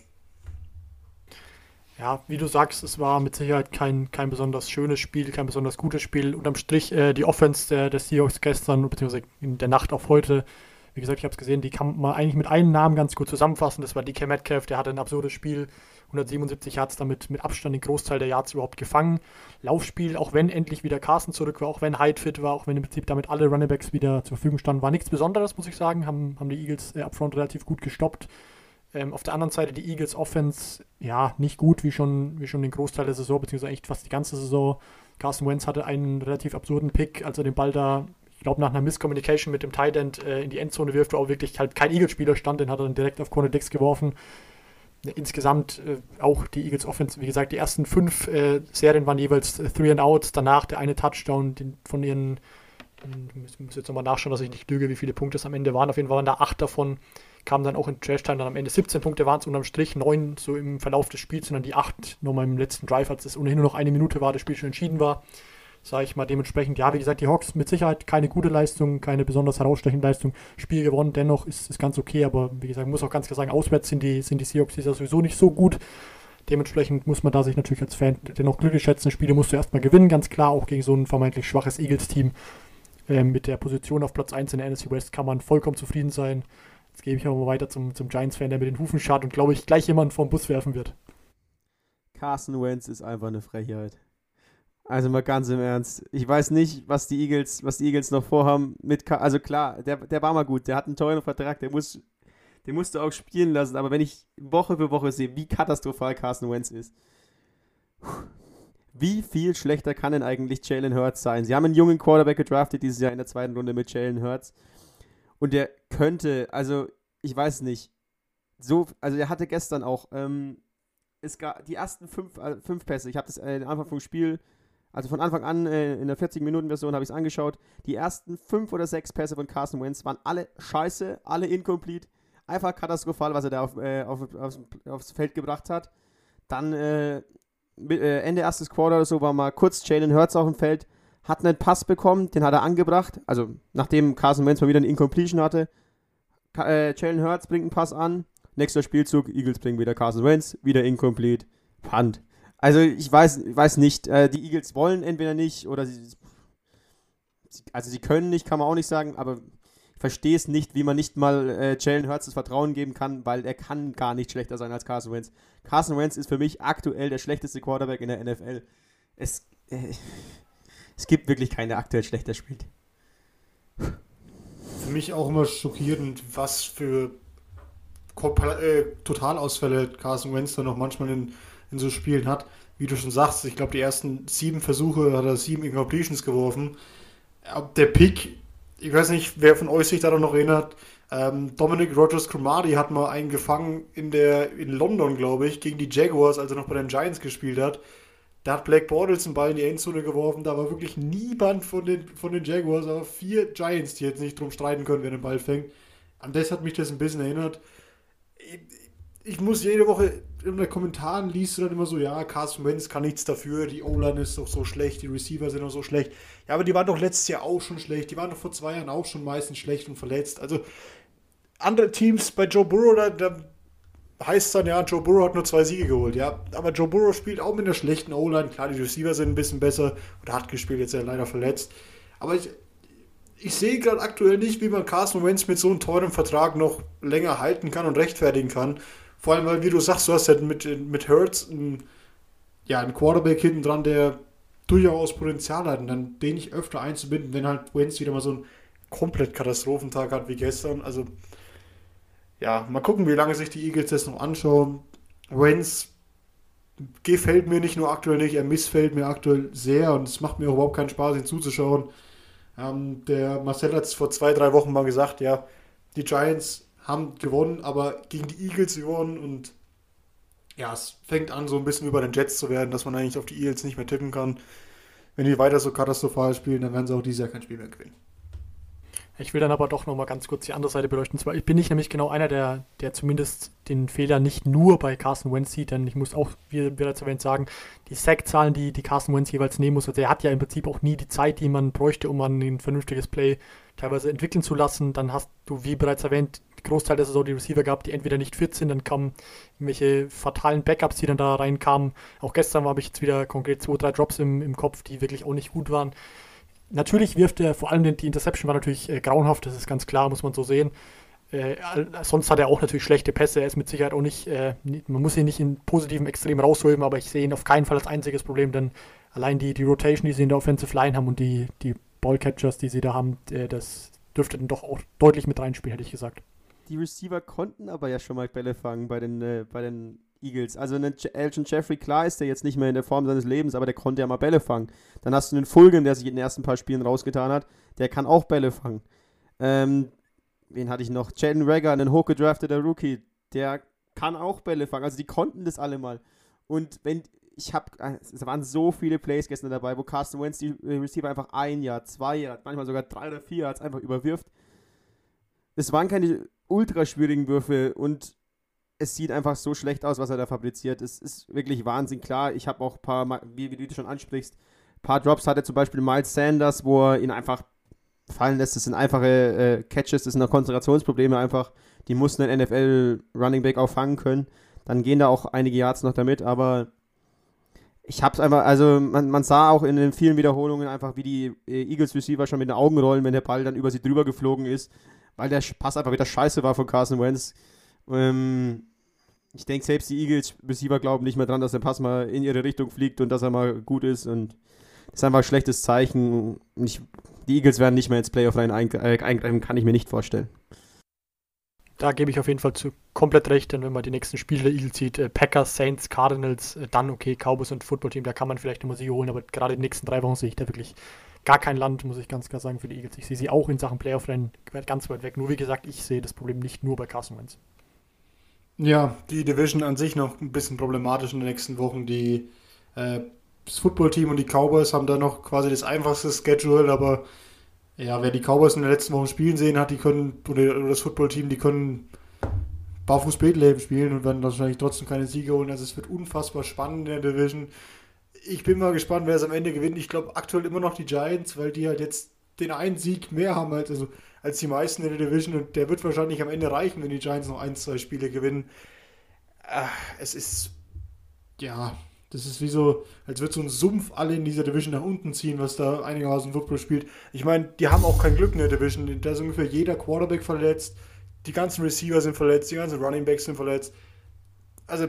Ja, wie du sagst, es war mit Sicherheit kein, kein besonders schönes Spiel, kein besonders gutes Spiel. Unterm Strich äh, die Offense der, der Seahawks gestern, beziehungsweise in der Nacht auf heute, wie gesagt, ich habe es gesehen, die kann man eigentlich mit einem Namen ganz gut zusammenfassen. Das war DK Metcalf, der hatte ein absurdes Spiel. 177 Yards damit mit Abstand den Großteil der Yards überhaupt gefangen. Laufspiel, auch wenn endlich wieder Carsten zurück war, auch wenn Hyde fit war, auch wenn im Prinzip damit alle Runningbacks wieder zur Verfügung standen, war nichts Besonderes, muss ich sagen. Haben, haben die Eagles äh, upfront relativ gut gestoppt. Ähm, auf der anderen Seite die Eagles Offense, ja, nicht gut, wie schon, wie schon den Großteil der Saison, beziehungsweise echt fast die ganze Saison. Carson Wentz hatte einen relativ absurden Pick, als er den Ball da, ich glaube, nach einer Misscommunication mit dem Tight End äh, in die Endzone wirft, wo auch wirklich halt kein Eagles-Spieler stand, den hat er dann direkt auf Corner Dix geworfen. insgesamt äh, auch die Eagles Offense, wie gesagt, die ersten fünf äh, Serien waren jeweils Three and Outs, danach der eine Touchdown den, von ihren, ich muss jetzt nochmal nachschauen, dass ich nicht lüge, wie viele Punkte es am Ende waren. Auf jeden Fall waren da acht davon, kamen dann auch in Trash-Time, dann am Ende 17 Punkte waren es unterm Strich, neun so im Verlauf des Spiels dann die acht nochmal im letzten Drive, als es ohnehin nur noch eine Minute war, das Spiel schon entschieden war sage ich mal, dementsprechend, ja, wie gesagt, die Hawks mit Sicherheit keine gute Leistung, keine besonders herausstechende Leistung, Spiel gewonnen, dennoch ist es ganz okay, aber wie gesagt, muss auch ganz klar sagen, auswärts sind die, sind die Seahawks dieser sowieso nicht so gut. Dementsprechend muss man da sich natürlich als Fan dennoch glücklich schätzen. Spiele musst du erstmal gewinnen, ganz klar, auch gegen so ein vermeintlich schwaches Eagles-Team. Ähm, mit der Position auf Platz 1 in der NFC West kann man vollkommen zufrieden sein. Jetzt gebe ich aber mal weiter zum, zum Giants-Fan, der mit den Hufen schaut und glaube ich gleich jemanden vom Bus werfen wird. Carson Wentz ist einfach eine Frechheit. Also mal ganz im Ernst. Ich weiß nicht, was die Eagles, was die Eagles noch vorhaben mit also klar, der, der war mal gut, der hat einen teuren Vertrag, der muss den musst du auch spielen lassen, aber wenn ich Woche für Woche sehe, wie katastrophal Carson Wentz ist, wie viel schlechter kann denn eigentlich Jalen Hurts sein? Sie haben einen jungen Quarterback gedraftet dieses Jahr in der zweiten Runde mit Jalen Hurts und der könnte, also ich weiß nicht, so, also er hatte gestern auch, ähm, es gab die ersten fünf, äh, fünf Pässe, ich habe das äh, Anfang vom Spiel also von Anfang an äh, in der 40-Minuten-Version habe ich es angeschaut. Die ersten fünf oder sechs Pässe von Carson Wentz waren alle scheiße, alle incomplete. Einfach katastrophal, was er da auf, äh, auf, aufs, aufs, Feld gebracht hat. Dann äh, äh, Ende erstes Quarter oder so war mal kurz Jalen Hurts auf dem Feld, hat einen Pass bekommen, den hat er angebracht. Also nachdem Carson Wentz mal wieder eine Incompletion hatte. Äh, Jalen Hurts bringt einen Pass an. Nächster Spielzug, Eagles bringen wieder Carson Wentz, wieder incomplete. Punt. Also ich weiß, ich weiß nicht. Äh, die Eagles wollen entweder nicht oder sie. Also sie können nicht, kann man auch nicht sagen, aber ich verstehe es nicht, wie man nicht mal äh, Jalen Hurts das Vertrauen geben kann, weil er kann gar nicht schlechter sein als Carson Wentz. Carson Wentz ist für mich aktuell der schlechteste Quarterback in der NFL. Es, äh, es gibt wirklich keinen, der aktuell schlechter spielt. Für mich auch immer schockierend, was für äh, Totalausfälle Carson Wentz da noch manchmal in in so Spielen hat. Wie du schon sagst, ich glaube, die ersten sieben Versuche hat er sieben Incompletions geworfen. Der Pick, ich weiß nicht, wer von euch sich daran noch erinnert, ähm, Dominic Rogers Cromarty hat mal einen gefangen in, der, in London, glaube ich, gegen die Jaguars, als er noch bei den Giants gespielt hat. Da hat Black Bortles einen Ball in die Endzone geworfen. Da war wirklich niemand von den, von den Jaguars, aber vier Giants, die jetzt nicht drum streiten können, wer den Ball fängt. An das hat mich das ein bisschen erinnert. Ich, ich muss jede Woche in den Kommentaren liest du dann immer so, ja, Carson Wentz kann nichts dafür, die O-Line ist doch so schlecht, die Receiver sind doch so schlecht. Ja, aber die waren doch letztes Jahr auch schon schlecht, die waren doch vor zwei Jahren auch schon meistens schlecht und verletzt. Also andere Teams bei Joe Burrow, da, da heißt dann, ja, Joe Burrow hat nur zwei Siege geholt, ja. Aber Joe Burrow spielt auch mit einer schlechten O-Line. Klar, die Receiver sind ein bisschen besser oder hat gespielt, jetzt ja leider verletzt. Aber ich, ich sehe gerade aktuell nicht, wie man Carson Wentz mit so einem teuren Vertrag noch länger halten kann und rechtfertigen kann. Vor allem, weil, wie du sagst, du hast halt mit, mit Hurts einen, ja, einen Quarterback hinten dran, der durchaus Potenzial hat und dann den nicht öfter einzubinden, wenn halt Wentz wieder mal so einen komplett Katastrophentag hat wie gestern. Also, ja, mal gucken, wie lange sich die Eagles das noch anschauen. Wentz gefällt mir nicht nur aktuell nicht, er missfällt mir aktuell sehr und es macht mir auch überhaupt keinen Spaß, ihn zuzuschauen. Ähm, der Marcel hat es vor zwei, drei Wochen mal gesagt, ja, die Giants haben gewonnen, aber gegen die Eagles gewonnen und ja, es fängt an, so ein bisschen über den Jets zu werden, dass man eigentlich auf die Eagles nicht mehr tippen kann. Wenn die weiter so katastrophal spielen, dann werden sie auch dieses Jahr kein Spiel mehr gewinnen. Ich will dann aber doch nochmal ganz kurz die andere Seite beleuchten. Ich bin nicht nämlich genau einer, der, der zumindest den Fehler nicht nur bei Carson Wentz sieht, denn ich muss auch, wie bereits erwähnt, sagen, die Sack-Zahlen, die, die Carson Wentz jeweils nehmen muss, also er hat ja im Prinzip auch nie die Zeit, die man bräuchte, um ein vernünftiges Play teilweise entwickeln zu lassen. Dann hast du, wie bereits erwähnt, Großteil der Saison die Receiver gehabt, die entweder nicht fit sind, dann kamen irgendwelche fatalen Backups, die dann da reinkamen. Auch gestern habe ich jetzt wieder konkret zwei, drei Drops im, im Kopf, die wirklich auch nicht gut waren. Natürlich wirft er, vor allem die Interception war natürlich äh, grauenhaft, das ist ganz klar, muss man so sehen. Äh, sonst hat er auch natürlich schlechte Pässe. Er ist mit Sicherheit auch nicht, äh, man muss ihn nicht in positiven Extrem rausholen, aber ich sehe ihn auf keinen Fall als einziges Problem, denn allein die, die Rotation, die sie in der Offensive Line haben und die, die Ballcatchers, die sie da haben, äh, das dürfte dann doch auch deutlich mit reinspielen, hätte ich gesagt. Die Receiver konnten aber ja schon mal Bälle fangen bei den, äh, bei den Eagles. Also einen Elgin Jeffrey, klar ist der jetzt nicht mehr in der Form seines Lebens, aber der konnte ja mal Bälle fangen. Dann hast du einen Fulgen, der sich in den ersten paar Spielen rausgetan hat, der kann auch Bälle fangen. Ähm, wen hatte ich noch? Jaden Rager, ein hochgedrafteter Rookie, der kann auch Bälle fangen. Also die konnten das alle mal. Und wenn, ich habe, es waren so viele Plays gestern dabei, wo Carsten Wentz die Receiver einfach ein Jahr, zwei Jahre, manchmal sogar drei oder vier Yards einfach überwirft. Es waren keine ultra schwierigen Würfe und es sieht einfach so schlecht aus, was er da fabriziert. Es ist wirklich Wahnsinn. Klar, ich habe auch ein paar, wie, wie du schon ansprichst, ein paar Drops hatte zum Beispiel Miles Sanders, wo er ihn einfach fallen lässt. Das sind einfache äh, Catches, das sind auch Konzentrationsprobleme einfach. Die mussten ein NFL Running Back auch fangen können. Dann gehen da auch einige Yards noch damit, aber ich hab's einfach, also man, man sah auch in den vielen Wiederholungen einfach, wie die äh, Eagles Receiver schon mit den Augen rollen, wenn der Ball dann über sie drüber geflogen ist, weil der Pass einfach wieder scheiße war von Carson Wentz. Ähm, ich denke, selbst die Eagles Receiver glauben nicht mehr dran, dass der Pass mal in ihre Richtung fliegt und dass er mal gut ist und das ist einfach ein schlechtes Zeichen. Ich, die Eagles werden nicht mehr ins Playoff rein äh, eingreifen, kann ich mir nicht vorstellen. Da gebe ich auf jeden Fall zu komplett recht, denn wenn man die nächsten Spiele der Eagles sieht, äh, Packers, Saints, Cardinals, äh, dann okay, Cowboys und Footballteam, da kann man vielleicht immer Siege holen, aber gerade die nächsten drei Wochen sehe ich da wirklich gar kein Land, muss ich ganz klar sagen, für die Eagles. Ich sehe sie auch in Sachen Playoff-Rennen ganz weit weg. Nur wie gesagt, ich sehe das Problem nicht nur bei Carson Wentz. Ja, die Division an sich noch ein bisschen problematisch in den nächsten Wochen. Die, äh, das Footballteam und die Cowboys haben da noch quasi das einfachste Schedule, aber ja, wer die Cowboys in den letzten Wochen spielen sehen hat, die können, oder, oder das Footballteam, die können barfuß Bethlehem spielen und werden wahrscheinlich trotzdem keine Siege holen. Also es wird unfassbar spannend in der Division. Ich bin mal gespannt, wer es am Ende gewinnt. Ich glaube aktuell immer noch die Giants, weil die halt jetzt den einen Sieg mehr haben halt, also, als die meisten in der Division und der wird wahrscheinlich am Ende reichen, wenn die Giants noch ein, zwei Spiele gewinnen. Ach, es ist ja, das ist wie so, als würde so ein Sumpf alle in dieser Division nach unten ziehen, was da einigermaßen Football spielt. Ich meine, die haben auch kein Glück in der Division. Da ist ungefähr jeder Quarterback verletzt, die ganzen Receiver sind verletzt, die ganzen Running Backs sind verletzt. Also,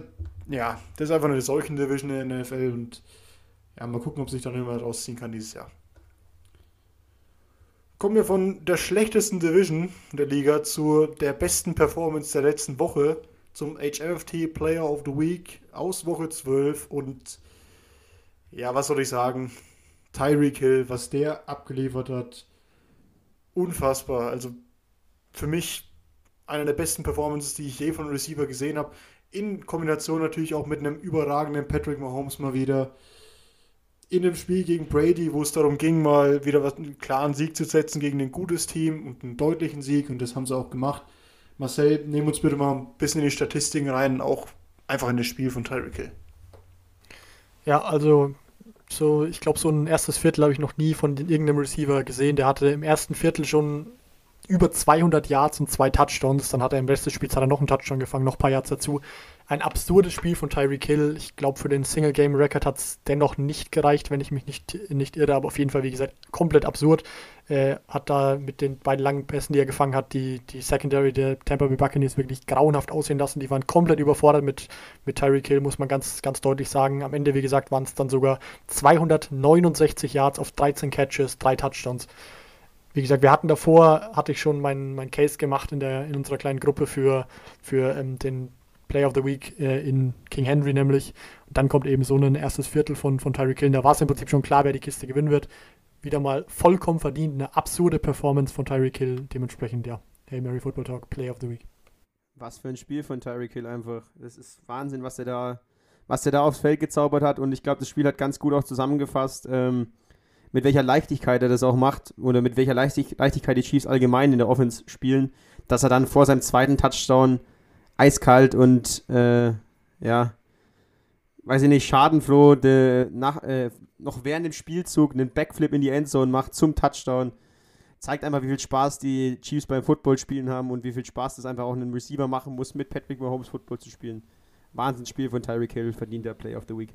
ja, das ist einfach eine solche Division in der NFL und ja, mal gucken, ob sich da jemand rausziehen kann dieses Jahr. Kommen wir von der schlechtesten Division der Liga zu der besten Performance der letzten Woche zum HFT Player of the Week aus Woche 12 und ja, was soll ich sagen? Tyreek Hill, was der abgeliefert hat, unfassbar. Also für mich einer der besten Performances, die ich je von Receiver gesehen habe. In Kombination natürlich auch mit einem überragenden Patrick Mahomes mal wieder. In dem Spiel gegen Brady, wo es darum ging, mal wieder einen klaren Sieg zu setzen gegen ein gutes Team und einen deutlichen Sieg, und das haben sie auch gemacht. Marcel, nehmen uns bitte mal ein bisschen in die Statistiken rein, auch einfach in das Spiel von Tyreek Hill. Ja, also so, ich glaube, so ein erstes Viertel habe ich noch nie von irgendeinem Receiver gesehen. Der hatte im ersten Viertel schon über 200 Yards und zwei Touchdowns. Dann hat er im Rest des Spiels hat er noch einen Touchdown gefangen, noch ein paar Yards dazu ein absurdes Spiel von Tyreek Hill. Ich glaube, für den Single-Game-Record hat es dennoch nicht gereicht, wenn ich mich nicht, nicht irre, aber auf jeden Fall, wie gesagt, komplett absurd. Äh, hat da mit den beiden langen Pässen, die er gefangen hat, die, die Secondary der Tampa Bay Buccaneers wirklich grauenhaft aussehen lassen. Die waren komplett überfordert mit, mit Tyreek Hill, muss man ganz, ganz deutlich sagen. Am Ende, wie gesagt, waren es dann sogar 269 Yards auf 13 Catches, drei Touchdowns wie gesagt, wir hatten davor, hatte ich schon meinen mein Case gemacht in, der, in unserer kleinen Gruppe für, für ähm, den Player of the Week äh, in King Henry nämlich. Und dann kommt eben so ein erstes Viertel von, von Tyreek Hill. Da war es im Prinzip schon klar, wer die Kiste gewinnen wird. Wieder mal vollkommen verdient, eine absurde Performance von Tyreek Hill. Dementsprechend, ja, Hey Mary Football Talk, Player of the Week. Was für ein Spiel von Tyreek Hill einfach. Das ist Wahnsinn, was er da, was er da aufs Feld gezaubert hat. Und ich glaube, das Spiel hat ganz gut auch zusammengefasst, ähm, mit welcher Leichtigkeit er das auch macht oder mit welcher Leichtig Leichtigkeit die Chiefs allgemein in der Offense spielen, dass er dann vor seinem zweiten Touchdown eiskalt und äh, ja, weiß ich nicht, schadenfroh de, nach, äh, noch während dem Spielzug einen Backflip in die Endzone macht zum Touchdown. Zeigt einfach, wie viel Spaß die Chiefs beim Footballspielen haben und wie viel Spaß das einfach auch ein Receiver machen muss, mit Patrick Mahomes Football zu spielen. Wahnsinnsspiel von Tyreek Hill, verdient der Play of the Week.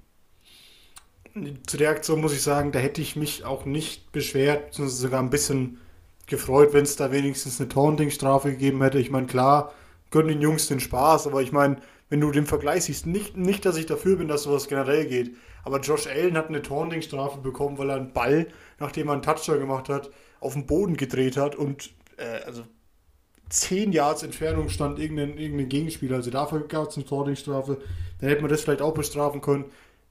Zu der Aktion muss ich sagen, da hätte ich mich auch nicht beschwert, sondern sogar ein bisschen gefreut, wenn es da wenigstens eine Taunting-Strafe gegeben hätte. Ich meine, klar, gönnen den Jungs den Spaß, aber ich meine, wenn du den Vergleich siehst, nicht, nicht, dass ich dafür bin, dass sowas generell geht, aber Josh Allen hat eine Taunting-Strafe bekommen, weil er einen Ball, nachdem er einen Touchdown gemacht hat, auf den Boden gedreht hat und äh, also 10 Yards Entfernung stand irgendein, irgendein Gegenspieler. Also dafür gab es eine Taunting-Strafe. Dann hätte man das vielleicht auch bestrafen können.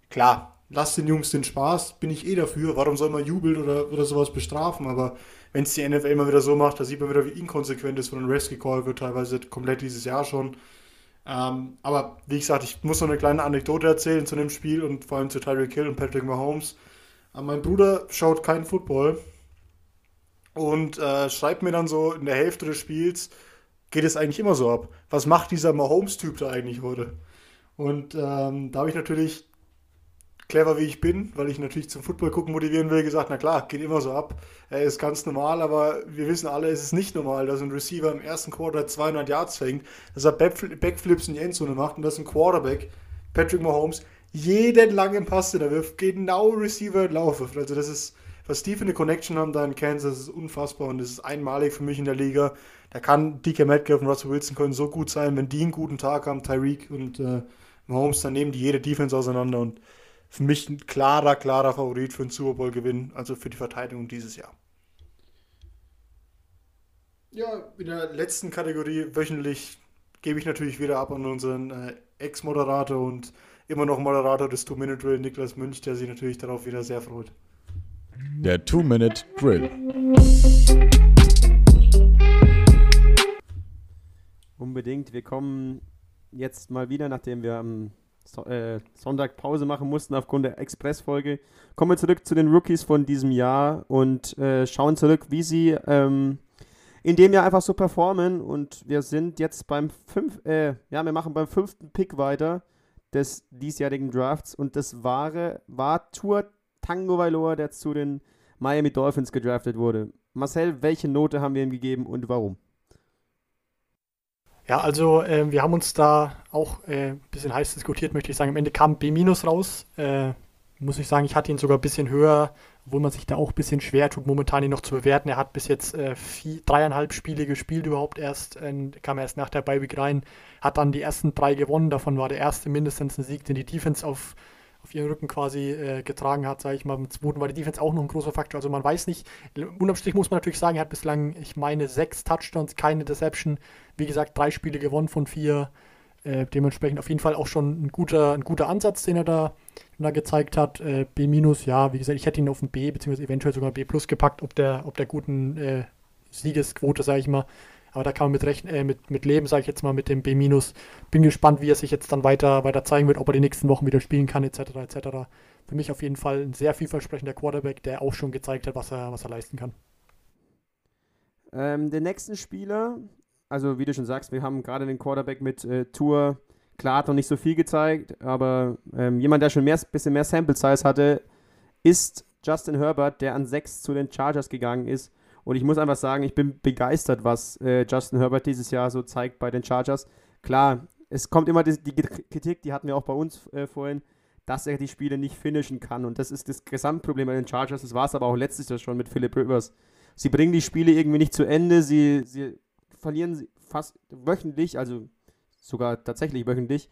Klar, lass den Jungs den Spaß, bin ich eh dafür. Warum soll man jubeln oder, oder sowas bestrafen? Aber wenn es die NFL immer wieder so macht, da sieht man wieder, wie inkonsequent es von einem Rescue Call wird, teilweise komplett dieses Jahr schon. Ähm, aber wie gesagt, ich muss noch eine kleine Anekdote erzählen zu dem Spiel und vor allem zu Tyreek Hill und Patrick Mahomes. Äh, mein Bruder schaut keinen Football und äh, schreibt mir dann so in der Hälfte des Spiels, geht es eigentlich immer so ab. Was macht dieser Mahomes-Typ da eigentlich heute? Und ähm, da habe ich natürlich, clever wie ich bin, weil ich natürlich zum Football gucken motivieren will, gesagt, na klar, geht immer so ab. Er ist ganz normal, aber wir wissen alle, es ist nicht normal, dass ein Receiver im ersten Quarter 200 Yards fängt, dass er Backflips in die Endzone macht und dass ein Quarterback, Patrick Mahomes, jeden langen Pass, den er wirft, genau Receiver laufen. Also das ist, was die für eine Connection haben da in Kansas, ist unfassbar und das ist einmalig für mich in der Liga. Da kann DK Metcalf und Russell Wilson können so gut sein, wenn die einen guten Tag haben, Tyreek und äh, Mahomes, dann nehmen die jede Defense auseinander und für mich ein klarer, klarer Favorit für einen Super Bowl-Gewinn, also für die Verteidigung dieses Jahr. Ja, in der letzten Kategorie wöchentlich gebe ich natürlich wieder ab an unseren äh, Ex-Moderator und immer noch Moderator des Two-Minute-Drill, Niklas Münch, der sich natürlich darauf wieder sehr freut. Der Two-Minute-Drill. Unbedingt. Wir kommen jetzt mal wieder, nachdem wir am so äh, Sonntag Pause machen mussten aufgrund der Express-Folge, kommen wir zurück zu den Rookies von diesem Jahr und äh, schauen zurück, wie sie ähm, in dem Jahr einfach so performen. Und wir sind jetzt beim fünf, äh, ja, wir machen beim fünften Pick weiter des diesjährigen Drafts und das war, war Tour Tango Vailoa, der zu den Miami Dolphins gedraftet wurde. Marcel, welche Note haben wir ihm gegeben und warum? Ja, also äh, wir haben uns da auch äh, ein bisschen heiß diskutiert, möchte ich sagen. Am Ende kam B- raus. Äh, muss ich sagen, ich hatte ihn sogar ein bisschen höher, obwohl man sich da auch ein bisschen schwer tut, momentan ihn noch zu bewerten. Er hat bis jetzt äh, vier, dreieinhalb Spiele gespielt überhaupt erst, äh, kam erst nach der Bye rein, hat dann die ersten drei gewonnen, davon war der erste mindestens ein Sieg, den die Defense auf auf ihren Rücken quasi äh, getragen hat, sage ich mal. Im zweiten war die Defense auch noch ein großer Faktor. Also man weiß nicht, unterm Strich muss man natürlich sagen, er hat bislang, ich meine, sechs Touchdowns, keine Deception. Wie gesagt, drei Spiele gewonnen von vier. Äh, dementsprechend auf jeden Fall auch schon ein guter, ein guter Ansatz, den er da, da gezeigt hat. Äh, B ja, wie gesagt, ich hätte ihn auf ein B, beziehungsweise eventuell sogar B plus gepackt, ob der, ob der guten äh, Siegesquote, sage ich mal. Aber da kann man mit, rechnen, äh, mit, mit leben, sage ich jetzt mal, mit dem B-. Bin gespannt, wie er sich jetzt dann weiter, weiter zeigen wird, ob er die nächsten Wochen wieder spielen kann, etc. etc. Für mich auf jeden Fall ein sehr vielversprechender Quarterback, der auch schon gezeigt hat, was er, was er leisten kann. Ähm, den nächsten Spieler, also wie du schon sagst, wir haben gerade den Quarterback mit äh, Tour, klar hat noch nicht so viel gezeigt, aber ähm, jemand, der schon ein bisschen mehr Sample Size hatte, ist Justin Herbert, der an 6 zu den Chargers gegangen ist und ich muss einfach sagen, ich bin begeistert, was äh, Justin Herbert dieses Jahr so zeigt bei den Chargers. Klar, es kommt immer die, die Kritik, die hatten wir auch bei uns äh, vorhin, dass er die Spiele nicht finishen kann. Und das ist das Gesamtproblem bei den Chargers. Das war es aber auch letztes Jahr schon mit Philip Rivers. Sie bringen die Spiele irgendwie nicht zu Ende. Sie, sie verlieren fast wöchentlich, also sogar tatsächlich wöchentlich,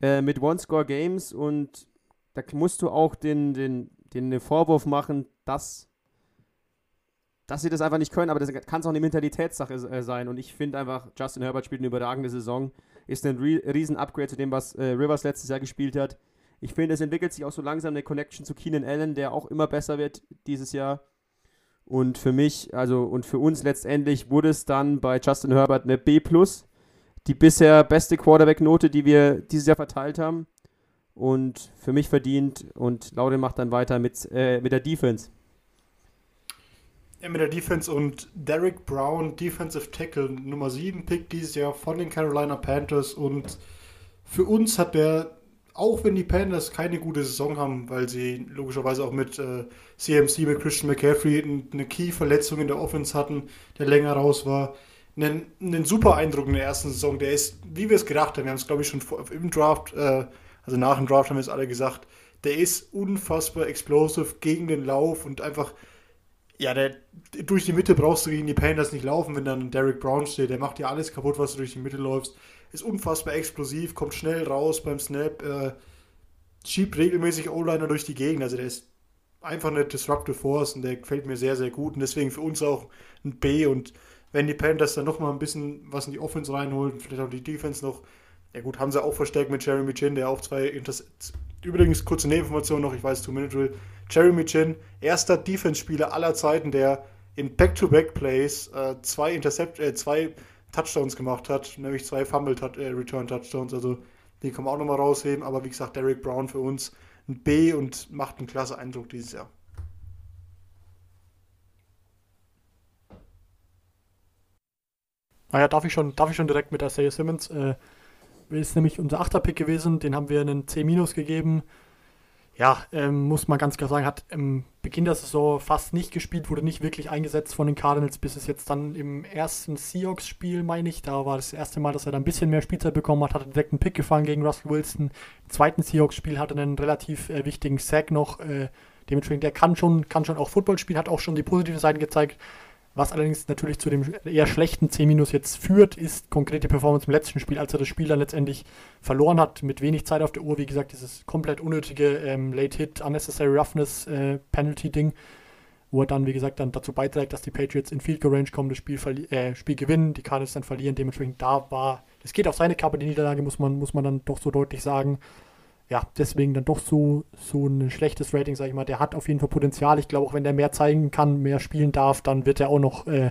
äh, mit One-Score-Games. Und da musst du auch den, den, den Vorwurf machen, dass dass sie das einfach nicht können, aber das kann es auch eine Mentalitätssache äh, sein. Und ich finde einfach, Justin Herbert spielt eine überragende Saison, ist ein riesen Upgrade zu dem, was äh, Rivers letztes Jahr gespielt hat. Ich finde, es entwickelt sich auch so langsam eine Connection zu Keenan Allen, der auch immer besser wird dieses Jahr. Und für mich, also und für uns letztendlich wurde es dann bei Justin Herbert eine B+, die bisher beste Quarterback-Note, die wir dieses Jahr verteilt haben. Und für mich verdient und Laude macht dann weiter mit, äh, mit der Defense. Mit der Defense und Derek Brown, Defensive Tackle, Nummer 7 Pick dieses Jahr von den Carolina Panthers. Und für uns hat der, auch wenn die Panthers keine gute Saison haben, weil sie logischerweise auch mit äh, CMC, mit Christian McCaffrey eine Key-Verletzung in der Offense hatten, der länger raus war, einen, einen super Eindruck in der ersten Saison. Der ist, wie wir es gedacht haben, wir haben es glaube ich schon vor, im Draft, äh, also nach dem Draft haben wir es alle gesagt, der ist unfassbar explosive gegen den Lauf und einfach ja, der, durch die Mitte brauchst du gegen die Panthers nicht laufen, wenn dann Derek Brown steht. Der macht dir alles kaputt, was du durch die Mitte läufst. Ist unfassbar explosiv, kommt schnell raus beim Snap, äh, schiebt regelmäßig O-Liner durch die Gegend. Also der ist einfach eine Disruptive Force und der gefällt mir sehr, sehr gut. Und deswegen für uns auch ein B. Und wenn die Panthers dann nochmal ein bisschen was in die Offense reinholen, vielleicht auch die Defense noch, ja gut, haben sie auch verstärkt mit Jeremy Chin, der auch zwei Interceptions Übrigens, kurze Nebeninformation noch, ich weiß, Two-Minute-Drill. Jeremy Chin, erster Defense-Spieler aller Zeiten, der in Back-to-Back-Plays äh, zwei, Intercept äh, zwei Touchdowns gemacht hat, nämlich zwei Fumble äh. Also den kann man auch nochmal rausheben. Aber wie gesagt, Derek Brown für uns ein B und macht einen klasse Eindruck dieses Jahr. Naja, darf ich schon, darf ich schon direkt mit Isaiah Simmons. Äh, ist nämlich unser Achterpick gewesen, den haben wir einen C- gegeben. Ja, ähm, muss man ganz klar sagen, hat im Beginn der Saison fast nicht gespielt, wurde nicht wirklich eingesetzt von den Cardinals, bis es jetzt dann im ersten Seahawks-Spiel, meine ich, da war das erste Mal, dass er da ein bisschen mehr Spielzeit bekommen hat, hat direkt einen Pick gefangen gegen Russell Wilson. Im zweiten Seahawks-Spiel hatte er einen relativ äh, wichtigen Sack noch. Äh, dementsprechend, der kann schon, kann schon auch Football spielen, hat auch schon die positiven Seiten gezeigt. Was allerdings natürlich zu dem eher schlechten C- jetzt führt, ist konkrete Performance im letzten Spiel, als er das Spiel dann letztendlich verloren hat, mit wenig Zeit auf der Uhr. Wie gesagt, dieses komplett unnötige ähm, Late-Hit, Unnecessary Roughness äh, wo er dann, wie gesagt, dann dazu beiträgt, dass die Patriots in Field Goal Range kommen, das Spiel, äh, Spiel gewinnen, die Cardinals dann verlieren. Dementsprechend da war, es geht auf seine Kappe, die Niederlage, muss man, muss man dann doch so deutlich sagen ja, deswegen dann doch so, so ein schlechtes Rating, sag ich mal. Der hat auf jeden Fall Potenzial. Ich glaube, auch wenn der mehr zeigen kann, mehr spielen darf, dann wird er auch noch, äh,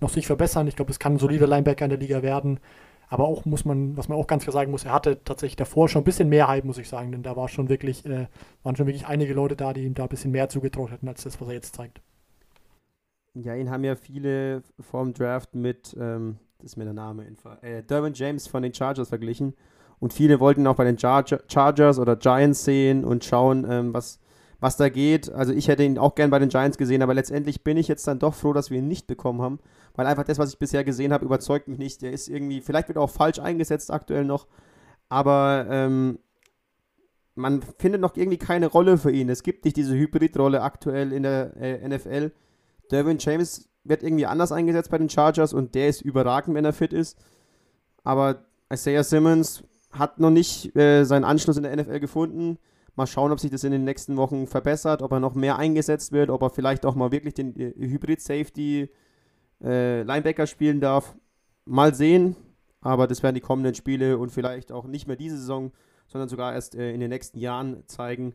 noch sich verbessern. Ich glaube, es kann ein solider Linebacker in der Liga werden. Aber auch muss man, was man auch ganz klar sagen muss, er hatte tatsächlich davor schon ein bisschen mehr Hype, muss ich sagen, denn da war schon wirklich, äh, waren schon wirklich einige Leute da, die ihm da ein bisschen mehr zugetraut hätten, als das, was er jetzt zeigt. Ja, ihn haben ja viele vorm Draft mit, ähm, das ist mir der Name, äh, Derwin James von den Chargers verglichen. Und viele wollten auch bei den Char Chargers oder Giants sehen und schauen, ähm, was, was da geht. Also ich hätte ihn auch gern bei den Giants gesehen, aber letztendlich bin ich jetzt dann doch froh, dass wir ihn nicht bekommen haben, weil einfach das, was ich bisher gesehen habe, überzeugt mich nicht. Der ist irgendwie, vielleicht wird er auch falsch eingesetzt aktuell noch, aber ähm, man findet noch irgendwie keine Rolle für ihn. Es gibt nicht diese Hybridrolle aktuell in der äh, NFL. Derwin James wird irgendwie anders eingesetzt bei den Chargers und der ist überragend, wenn er fit ist. Aber Isaiah Simmons hat noch nicht äh, seinen Anschluss in der NFL gefunden. Mal schauen, ob sich das in den nächsten Wochen verbessert, ob er noch mehr eingesetzt wird, ob er vielleicht auch mal wirklich den äh, Hybrid-Safety äh, Linebacker spielen darf. Mal sehen, aber das werden die kommenden Spiele und vielleicht auch nicht mehr diese Saison, sondern sogar erst äh, in den nächsten Jahren zeigen.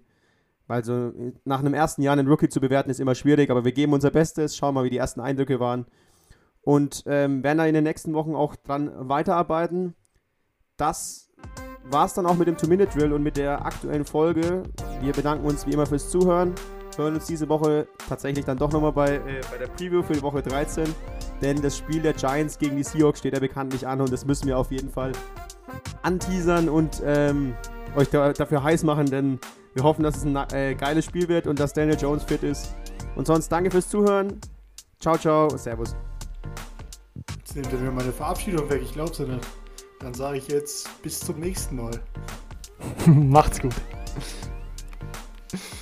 Weil so äh, nach einem ersten Jahr einen Rookie zu bewerten ist immer schwierig, aber wir geben unser Bestes, schauen mal, wie die ersten Eindrücke waren und ähm, werden da in den nächsten Wochen auch dran weiterarbeiten. Das war es dann auch mit dem Two-Minute-Drill und mit der aktuellen Folge. Wir bedanken uns wie immer fürs Zuhören. Hören uns diese Woche tatsächlich dann doch nochmal bei, äh, bei der Preview für die Woche 13. Denn das Spiel der Giants gegen die Seahawks steht ja bekanntlich an und das müssen wir auf jeden Fall anteasern und ähm, euch da, dafür heiß machen, denn wir hoffen, dass es ein äh, geiles Spiel wird und dass Daniel Jones fit ist. Und sonst danke fürs Zuhören. Ciao, ciao, Servus. Jetzt nimmt er mir meine Verabschiedung weg, ich glaub's ja nicht. Dann sage ich jetzt bis zum nächsten Mal. Macht's gut.